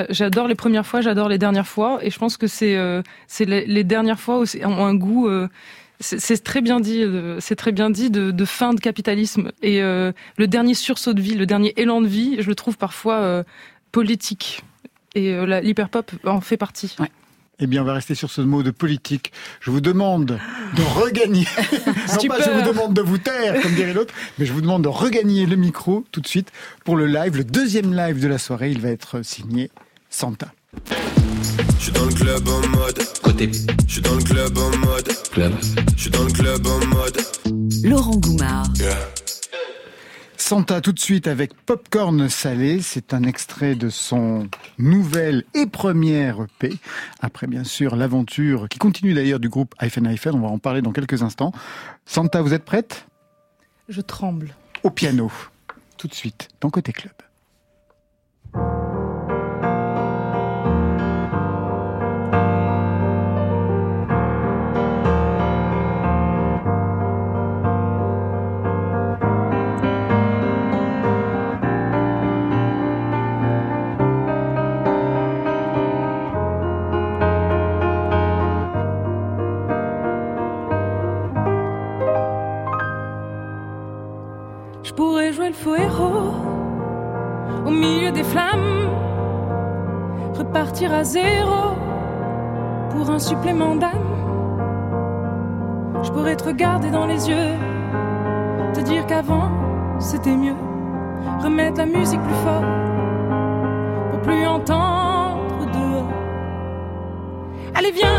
j'adore les premières fois, j'adore les dernières fois, et je pense que c'est, euh, c'est les, les dernières fois où c'est ont un goût. euh, c'est très bien dit, c'est très bien dit de, de fin de capitalisme. Et euh, le dernier sursaut de vie, le dernier élan de vie, je le trouve parfois euh, politique. Et euh, l'hyperpop en fait partie. Eh bien, on va rester sur ce mot de politique. Je vous demande de regagner. non pas je vous demande de vous taire, comme dirait l'autre, mais je vous demande de regagner le micro tout de suite pour le live, le deuxième live de la soirée. Il va être signé Santa. Je suis dans le club en mode Côté Je suis dans le club en mode club. Je suis dans le club en mode Laurent Goumard. Santa tout de suite avec Popcorn Salé. C'est un extrait de son nouvelle et première EP. Après, bien sûr, l'aventure qui continue d'ailleurs du groupe Hyphen Hyphen. On va en parler dans quelques instants. Santa, vous êtes prête? Je tremble. Au piano. Tout de suite, dans Côté Club. Supplément d'âme. Je pourrais te regarder dans les yeux, te dire qu'avant c'était mieux, remettre la musique plus fort pour plus entendre dehors. Allez viens,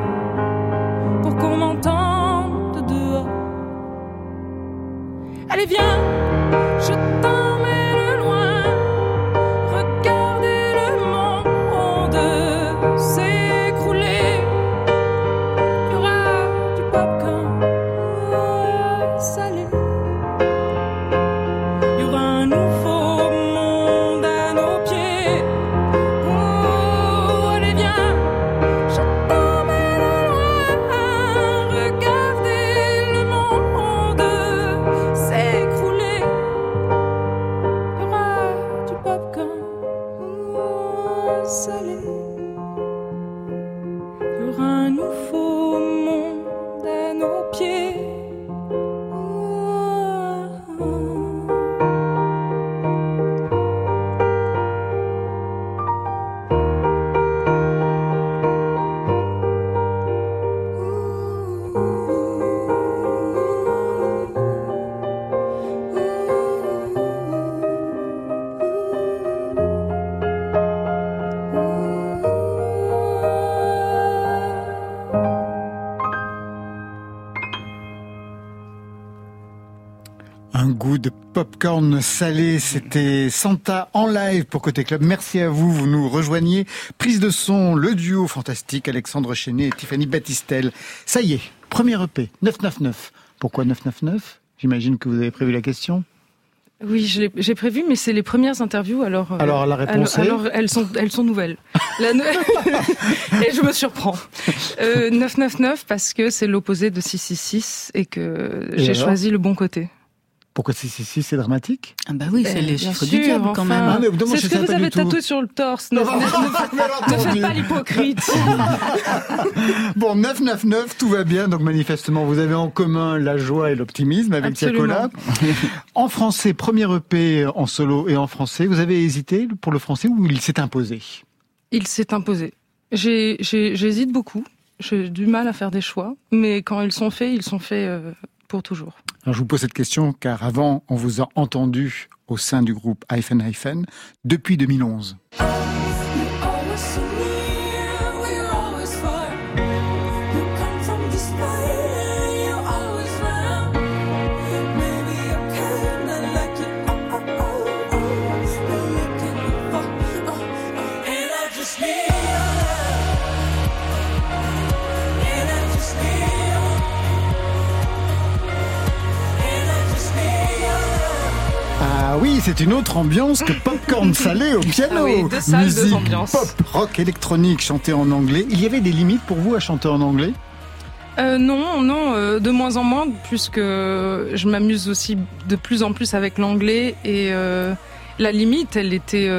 Pour qu'on m'entende dehors. Allez, viens, je t'emmène Popcorn salé, c'était Santa en live pour Côté Club. Merci à vous, vous nous rejoignez. Prise de son, le duo fantastique, Alexandre Chenet et Tiffany Battistel. Ça y est, premier EP, 999. Pourquoi 999 J'imagine que vous avez prévu la question. Oui, j'ai prévu, mais c'est les premières interviews, alors. euh, Alors, la réponse alors, est alors, elles sont, elles sont nouvelles. La et je me surprends. Euh, 999 parce que c'est l'opposé de 666 et que j'ai choisi le bon côté. Pourquoi c'est si, si, c'est dramatique? Ah bah oui, c'est Eh, les bien chiffres sûr, du diable quand même. Ah, non, C'est je ce que vous avez tatoué sur le torse. Ne, ne- ne- ne faites pas l'hypocrite. Bon, 999, tout va bien. Donc manifestement, vous avez en commun la joie et l'optimisme avec. Tiakola. En français, premier EP en solo et en français. Vous avez hésité pour le français ou il s'est imposé? Il s'est imposé. J'hésite beaucoup. J'ai du mal à faire des choix, mais quand ils sont faits, ils sont faits euh, pour toujours. Alors, je vous pose cette question car avant, on vous a entendu au sein du groupe Hyphen Hyphen depuis 2011. C'est une autre ambiance que Popcorn salé au piano. Ah oui, deux salles, deux Musique ambiances. pop, rock, électronique, chanté en anglais. Il y avait des limites pour vous à chanter en anglais? Euh, non, non, euh, de moins en moins, puisque je m'amuse aussi de plus en plus avec l'anglais et euh, la limite, elle était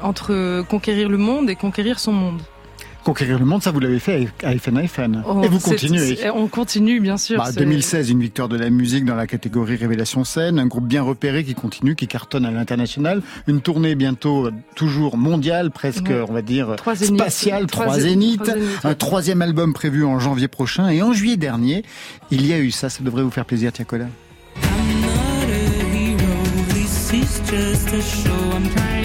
entre conquérir le monde et conquérir son monde. Conquérir le monde, ça vous l'avez fait avec Hyphen Hyphen. Oh, et vous continuez. c'est- On continue, bien sûr. Bah, c'est- 2016, une victoire de la musique dans la catégorie Révélation Scène, un groupe bien repéré qui continue, qui cartonne à l'international, une tournée bientôt euh, toujours mondiale, presque, Ouais. on va dire, Trois zéniths. spatiale, Trois trois zé- zéniths, un troisième album prévu en janvier prochain, et en juillet dernier, il y a eu ça, ça devrait vous faire plaisir, Tiakola. This is just a show. I'm trying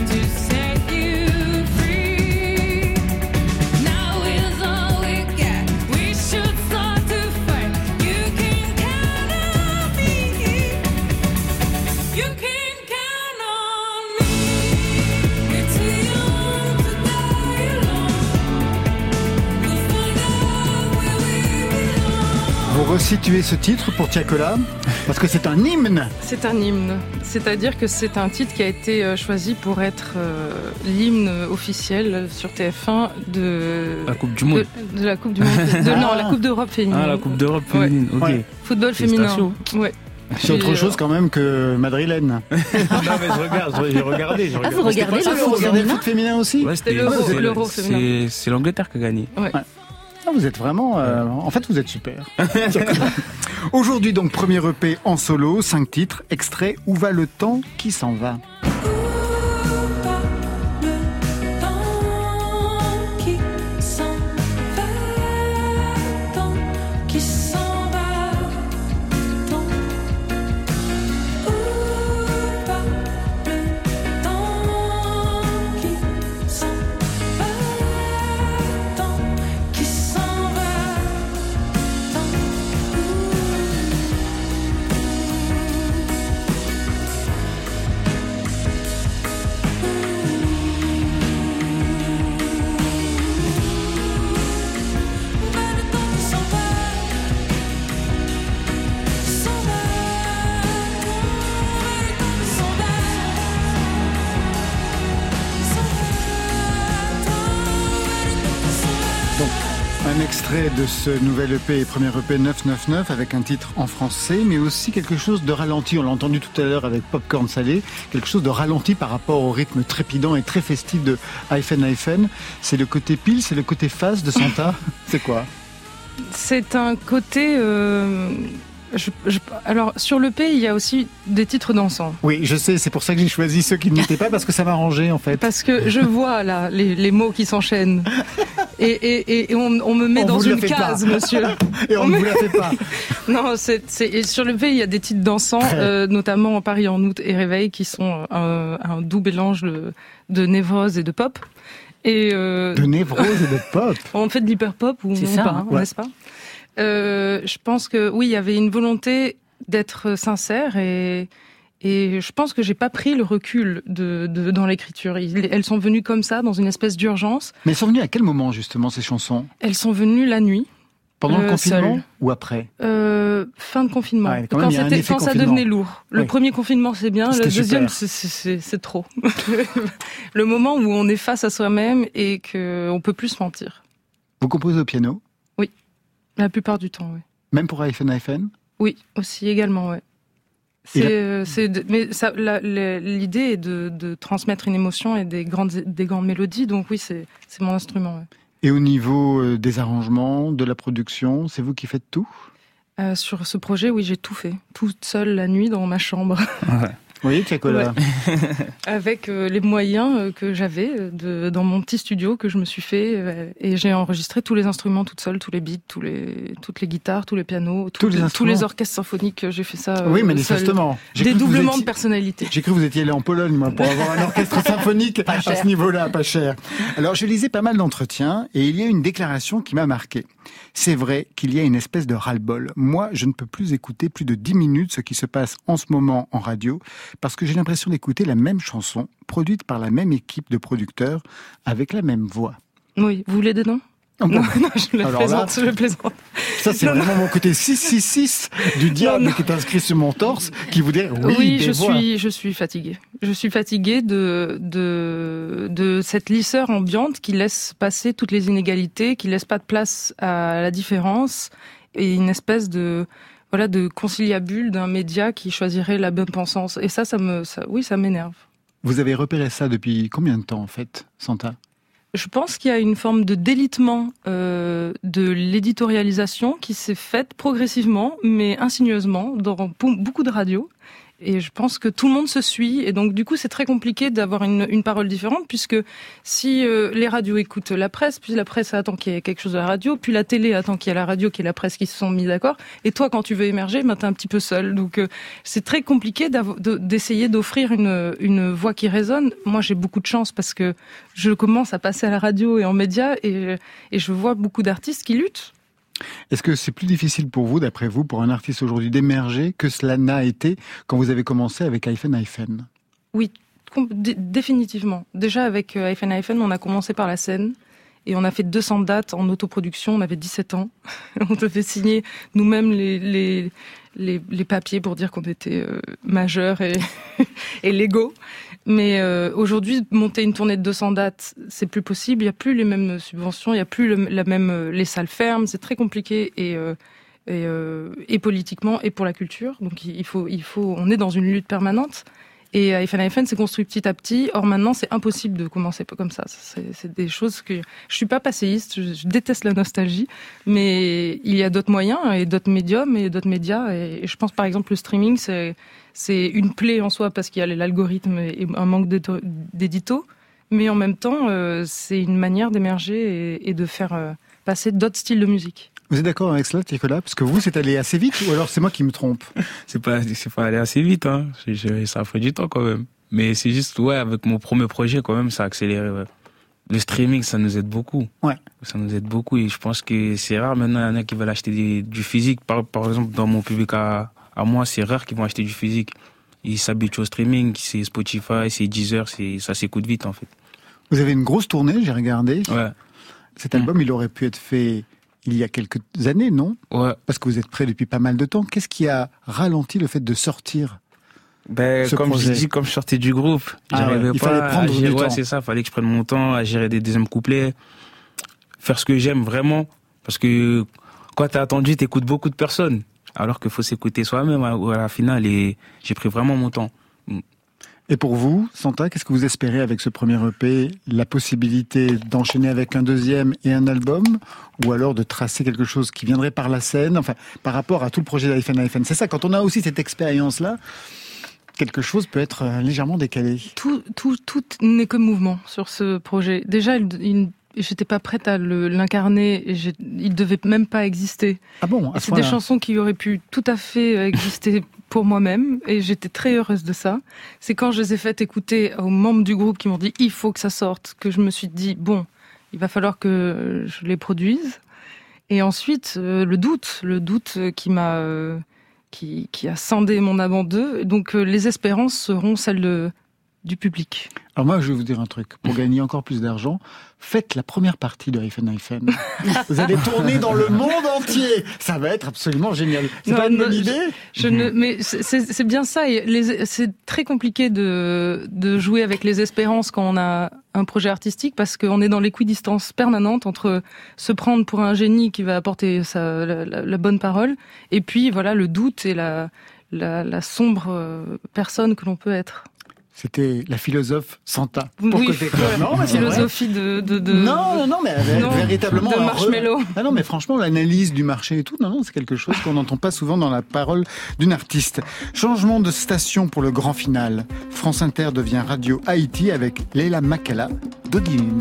resituez ce titre pour Tiakola, parce que c'est un hymne. C'est un hymne. C'est-à-dire que c'est un titre qui a été euh, choisi pour être euh, l'hymne officiel sur TF1 de La Coupe du Monde. de, de la Coupe du Monde. De, non, la Coupe d'Europe féminine. Ah, la Coupe d'Europe Ouais. féminine, ok. Ouais. Football féminin. Ouais. C'est autre Puis, chose quand même que Madrilène. non, mais je regarde, j'ai regardé. Ah, vous regardez le vous foot regardez le féminin foot féminin aussi Ouais, C'était l'Euro- c'est- l'Euro c'est- féminin. C'est l'Angleterre qui a gagné. Ouais. Ah, vous êtes vraiment... euh, en fait, vous êtes super. Aujourd'hui, donc, premier EP en solo, cinq titres, extrait Où va le temps qui s'en va? De ce nouvel EP et premier EP 999 avec un titre en français, mais aussi quelque chose de ralenti. On l'a entendu tout à l'heure avec Popcorn Salé, quelque chose de ralenti par rapport au rythme trépidant et très festif de Hyphen Hyphen. C'est le côté pile, c'est le côté face de Santa. c'est quoi? C'est un côté. euh, je- je- alors, sur le P, il y a aussi des titres dansants. Oui, je sais, c'est pour ça que j'ai choisi ceux qui n'y étaient pas, parce que ça m'arrangeait en fait. Parce que je vois là les, les mots qui s'enchaînent. Et, et, et on, on me met On dans une case, pas. monsieur. Et on ne vous la fait pas. Non, c'est, c'est, et sur le P, il y a des titres dansants, euh, notamment Paris en août et Réveil, qui sont un, un doux mélange de, de névrose et de pop. Et euh, De névrose et de pop. on fait de l'hyper pop ou ça, pas, hein. hein, Ouais. n'est-ce pas? Euh, Je pense que oui, il y avait une volonté d'être sincère et Et je pense que j'ai pas pris le recul de, de- dans l'écriture. Elles sont venues comme ça, dans une espèce d'urgence. Mais elles sont venues à quel moment justement ces chansons? Elles sont venues la nuit. Pendant le Euh, confinement ou après? Euh, fin de confinement. Ouais, quand c'était- quand ça devenait lourd. Le Oui. premier confinement, c'est bien. Le deuxième, c'est- c'est c'est- c'est trop. le moment où on est face à soi-même et qu'on peut plus se mentir. Vous composez au piano? La plupart du temps, oui. Même pour iPhone iPhone? Oui, aussi également, ouais. Et C'est, euh, c'est mais ça, la- la- l'idée est de, de transmettre une émotion et des grandes, des grandes mélodies, donc oui, c'est, c'est mon instrument. ouais. Et au niveau euh, des arrangements, de la production, c'est vous qui faites tout? Euh, sur ce projet, oui, j'ai tout fait, toute seule la nuit dans ma chambre, Vous voyez, Tiakola avec euh, les moyens euh, que j'avais euh, dans mon petit studio que je me suis fait, euh, et j'ai enregistré tous les instruments toute seule, tous les beats, tous les, toutes les guitares, tous les pianos, Tous les tous instruments les orchestres symphoniques, j'ai fait ça. Oui, manifestement. Dédoublement étiez- de personnalité. J'ai cru que vous étiez allé en Pologne, moi, pour avoir un orchestre symphonique à ce niveau-là, pas cher. Alors, je lisais pas mal d'entretiens et il y a une déclaration qui m'a marqué. C'est vrai qu'il y a une espèce de ras-le-bol. Moi, je ne peux plus écouter plus de 10 minutes ce qui se passe en ce moment en radio parce que j'ai l'impression d'écouter la même chanson produite par la même équipe de producteurs avec la même voix. Oui, vous voulez des noms Non, non, je le Alors plaisante, là- je plaisante. Ça, c'est Non, non. vraiment mon côté 666 du diable qui est inscrit sur mon torse qui vous dit oui, Oui, je suis, je suis fatiguée. Je suis fatiguée de, de, de cette lisseur ambiante qui laisse passer toutes les inégalités, qui laisse pas de place à la différence et une espèce de, voilà, de conciliabule d'un média qui choisirait la bonne pensance. Et ça, ça me, ça, oui, ça m'énerve. Vous avez repéré ça depuis combien de temps, en fait, Santa? Je pense qu'il y a une forme de délitement euh, de l'éditorialisation qui s'est faite progressivement, mais insigneusement, dans beaucoup de radios. Et je pense que tout le monde se suit. Et donc, du coup, c'est très compliqué d'avoir une, une parole différente, puisque si euh, les radios écoutent la presse, puis la presse attend qu'il y ait quelque chose à la radio, puis la télé attend qu'il y ait la radio, qu'il y ait la presse qui se sont mis d'accord. Et toi, quand tu veux émerger, ben, t'es un petit peu seul. Donc, euh, c'est très compliqué d'essayer d'offrir une, une voix qui résonne. Moi, j'ai beaucoup de chance parce que je commence à passer à la radio et en médias et, et je vois beaucoup d'artistes qui luttent. Est-ce que c'est plus difficile pour vous, d'après vous, pour un artiste aujourd'hui d'émerger que cela n'a été quand vous avez commencé avec iPhone iPhone? Oui, définitivement. Déjà avec euh, iPhone iPhone, on a commencé par la scène et on a fait 200 dates en autoproduction. On avait 17 ans. on devait signer nous-mêmes les, les, les, papiers pour dire qu'on était euh, majeurs et, et légaux. Mais euh, aujourd'hui, monter une tournée de 200 dates, c'est plus possible. Il n'y a plus les mêmes subventions, il n'y a plus la même euh, les salles fermes. C'est très compliqué et euh, et, euh, et politiquement et pour la culture. Donc il faut, il faut, on est dans une lutte permanente. Et iPhone iPhone s'est construit petit à petit. Or maintenant, c'est impossible de commencer comme ça. C'est des choses que je suis pas passéiste. Je, déteste la nostalgie, mais il y a d'autres moyens et d'autres médiums et d'autres médias. Et je pense par exemple le streaming, c'est c'est une plaie en soi parce qu'il y a l'algorithme et un manque d'édito. Mais en même temps, euh, c'est une manière d'émerger et, et de faire euh, passer d'autres styles de musique. Vous êtes d'accord avec cela, Nicolas? Parce que vous, c'est allé assez vite ou alors c'est moi qui me trompe? C'est pas, c'est pas allé assez vite, hein. Ça a pris du temps quand même. Mais c'est juste, ouais, avec mon premier projet, quand même, ça a accéléré, ouais. Le streaming, ça nous aide beaucoup. Ouais. Ça nous aide beaucoup et je pense que c'est rare maintenant, il y en a qui veulent acheter des- du physique. Par, par exemple, dans mon public à, à moi, c'est rare qu'ils vont acheter du physique. Ils s'habituent au streaming, c'est Spotify, c'est Deezer, c'est, ça s'écoute vite, en fait. Vous avez une grosse tournée, j'ai regardé. Ouais. Cet album, il aurait pu être fait il y a quelques années, non? Ouais. Parce que vous êtes prêt depuis pas mal de temps. Qu'est-ce qui a ralenti le fait de sortir Ben, ce comme projet? je dis, comme je sortais du groupe, Ah j'arrivais ouais, il pas fallait prendre à du gérer, ouais, temps. c'est ça, fallait que je prenne mon temps à gérer des deuxièmes couplets, faire ce que j'aime vraiment, parce que quand t'as attendu, t'écoutes beaucoup de personnes, alors qu'il faut s'écouter soi-même à, à la finale, et j'ai pris vraiment mon temps. Et pour vous, Santa, qu'est-ce que vous espérez avec ce premier EP La possibilité d'enchaîner avec un deuxième et un album? Ou alors de tracer quelque chose qui viendrait par la scène? Enfin, par rapport à tout le projet d'iPhone iPhone. C'est ça, quand on a aussi cette expérience-là, quelque chose peut être euh, légèrement décalé. tout, tout, tout n'est que mouvement sur ce projet. Déjà, il, il- j'étais pas prête à l'incarner. Il devait même pas exister. Ah bon C'est des chansons qui auraient pu tout à fait euh, exister pour moi-même, et j'étais très heureuse de ça. C'est quand je les ai faites écouter aux membres du groupe qui m'ont dit il faut que ça sorte que je me suis dit bon, il va falloir que je les produise. Et ensuite, euh, le doute, le doute qui m'a euh, qui, qui a scindé mon en deux. Donc les espérances seront celles de, du public. Alors moi, je vais vous dire un truc. Pour gagner encore plus d'argent, faites la première partie de Hyphen Hyphen. Vous allez tourner dans le monde entier. Ça va être absolument génial. C'est pas une bonne idée Je ne, mais c'est bien ça. C'est très compliqué de, de jouer avec les espérances quand on a un projet artistique parce qu'on est dans l'équidistance permanente entre se prendre pour un génie qui va apporter sa, la, la- la bonne parole et puis voilà le doute et la, la, la sombre euh, personne que l'on peut être. C'était la philosophe Santa. Pour Oui, côté. Non, mais philosophie de, de, de- Non, non, non, mais Non, véritablement. de re- marshmallow. Ah non, mais franchement, l'analyse du marché et tout, non, non, c'est quelque chose qu'on n'entend pas souvent dans la parole d'une artiste. Changement de station pour le grand final. France Inter devient Radio Haïti avec Leila Makala d'Odine.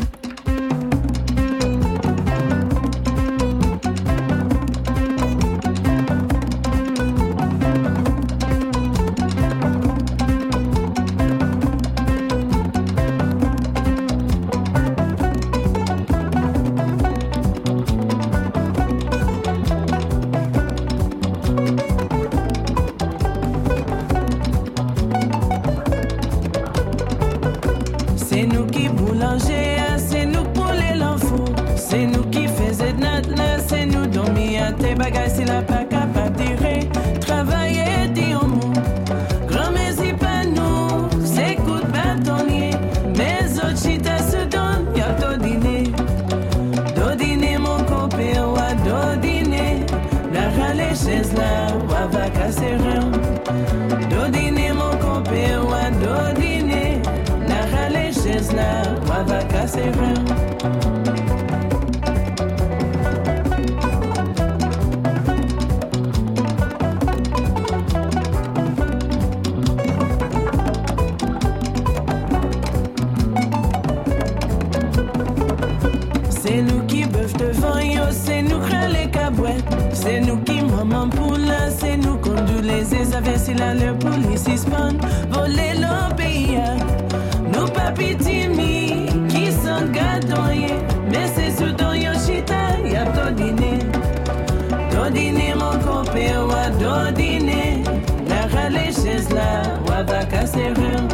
Va rien.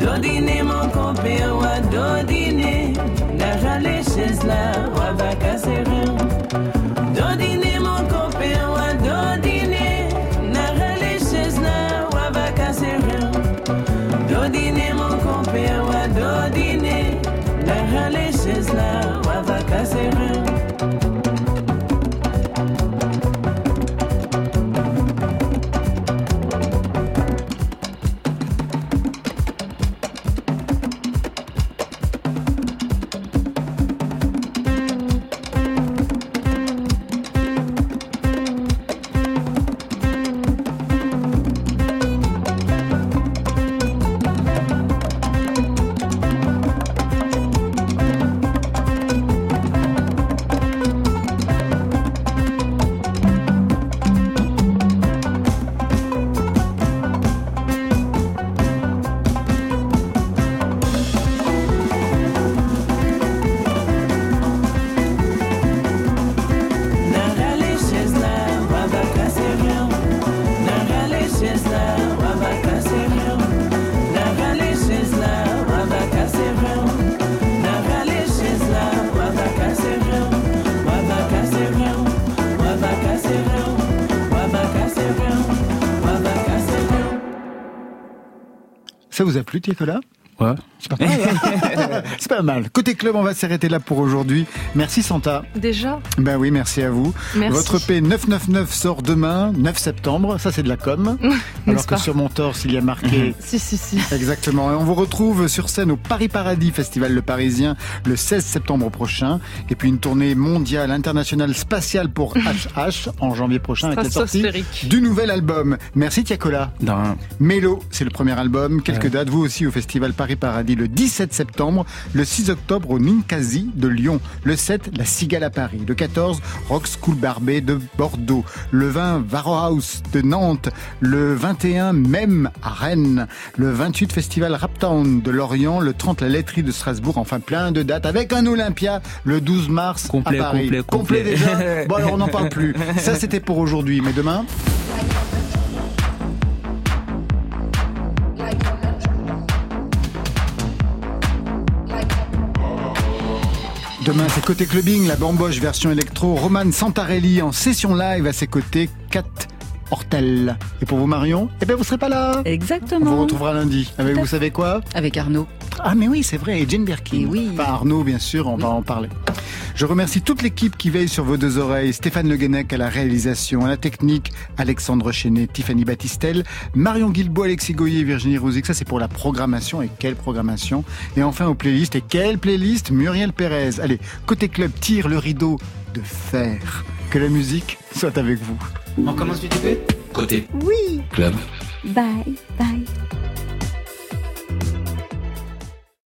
Ton dîner, mon copain, wa ton dîner. La râle chaise là, wa va casser Ça vous a plu, Ticola Ouais. C'est pas mal. hein C'est pas mal. Côté club, on va s'arrêter là pour aujourd'hui. Merci Santa. Déjà Ben oui, merci à vous. Merci. Votre P 999 sort demain, 9 septembre. Ça, c'est de la com. Alors que pas sur mon torse, il y a marqué. Si, si, si. Exactement. Et on vous retrouve sur scène au Paris Paradis Festival Le Parisien le 16 septembre prochain. Et puis une tournée mondiale, internationale, spatiale pour HH en janvier prochain avec la sortie du nouvel album. Merci Tiakola. Mélo, c'est le premier album. Quelques Ouais. dates, vous aussi au Festival Paris Paradis le 17 septembre, le 6 octobre au Ninkasi de Lyon, le 7 La Cigale à Paris, le 14 Rock School Barbet de Bordeaux, le 20 Varro House de Nantes, le 21 Même à Rennes, le 28 Festival Raptown de Lorient, le 30 La Laiterie de Strasbourg, enfin plein de dates avec un Olympia le 12 mars Complet, à Paris. complet, complet. déjà? Bon alors on n'en parle plus. Ça c'était pour aujourd'hui, mais demain? Demain, c'est côté clubbing, la bamboche version électro. Roman Santarelli en session live à ses côtés. Kat Hortel. Et pour vous, Marion Eh bien, vous serez pas là. Exactement. On vous retrouvera lundi. Avec vous savez quoi? Avec Arnaud. Ah, mais oui, c'est vrai. Et Jane Birkin. oui. Enfin, Arnaud, bien sûr, on va en parler. Je remercie toute l'équipe qui veille sur vos deux oreilles. Stéphane Le Guenec à la réalisation, à la technique, Alexandre Chenet, Tiffany Battistel, Marion Guilbault, Alexis Goyer et Virginie Rouzic. Ça, c'est pour la programmation. Et quelle programmation? Et enfin, aux playlists. Et quelle playlist? Muriel Pérez. Allez, côté club, tire le rideau de fer. Que la musique soit avec vous. On commence vite fait Côté Oui. club. Bye, bye.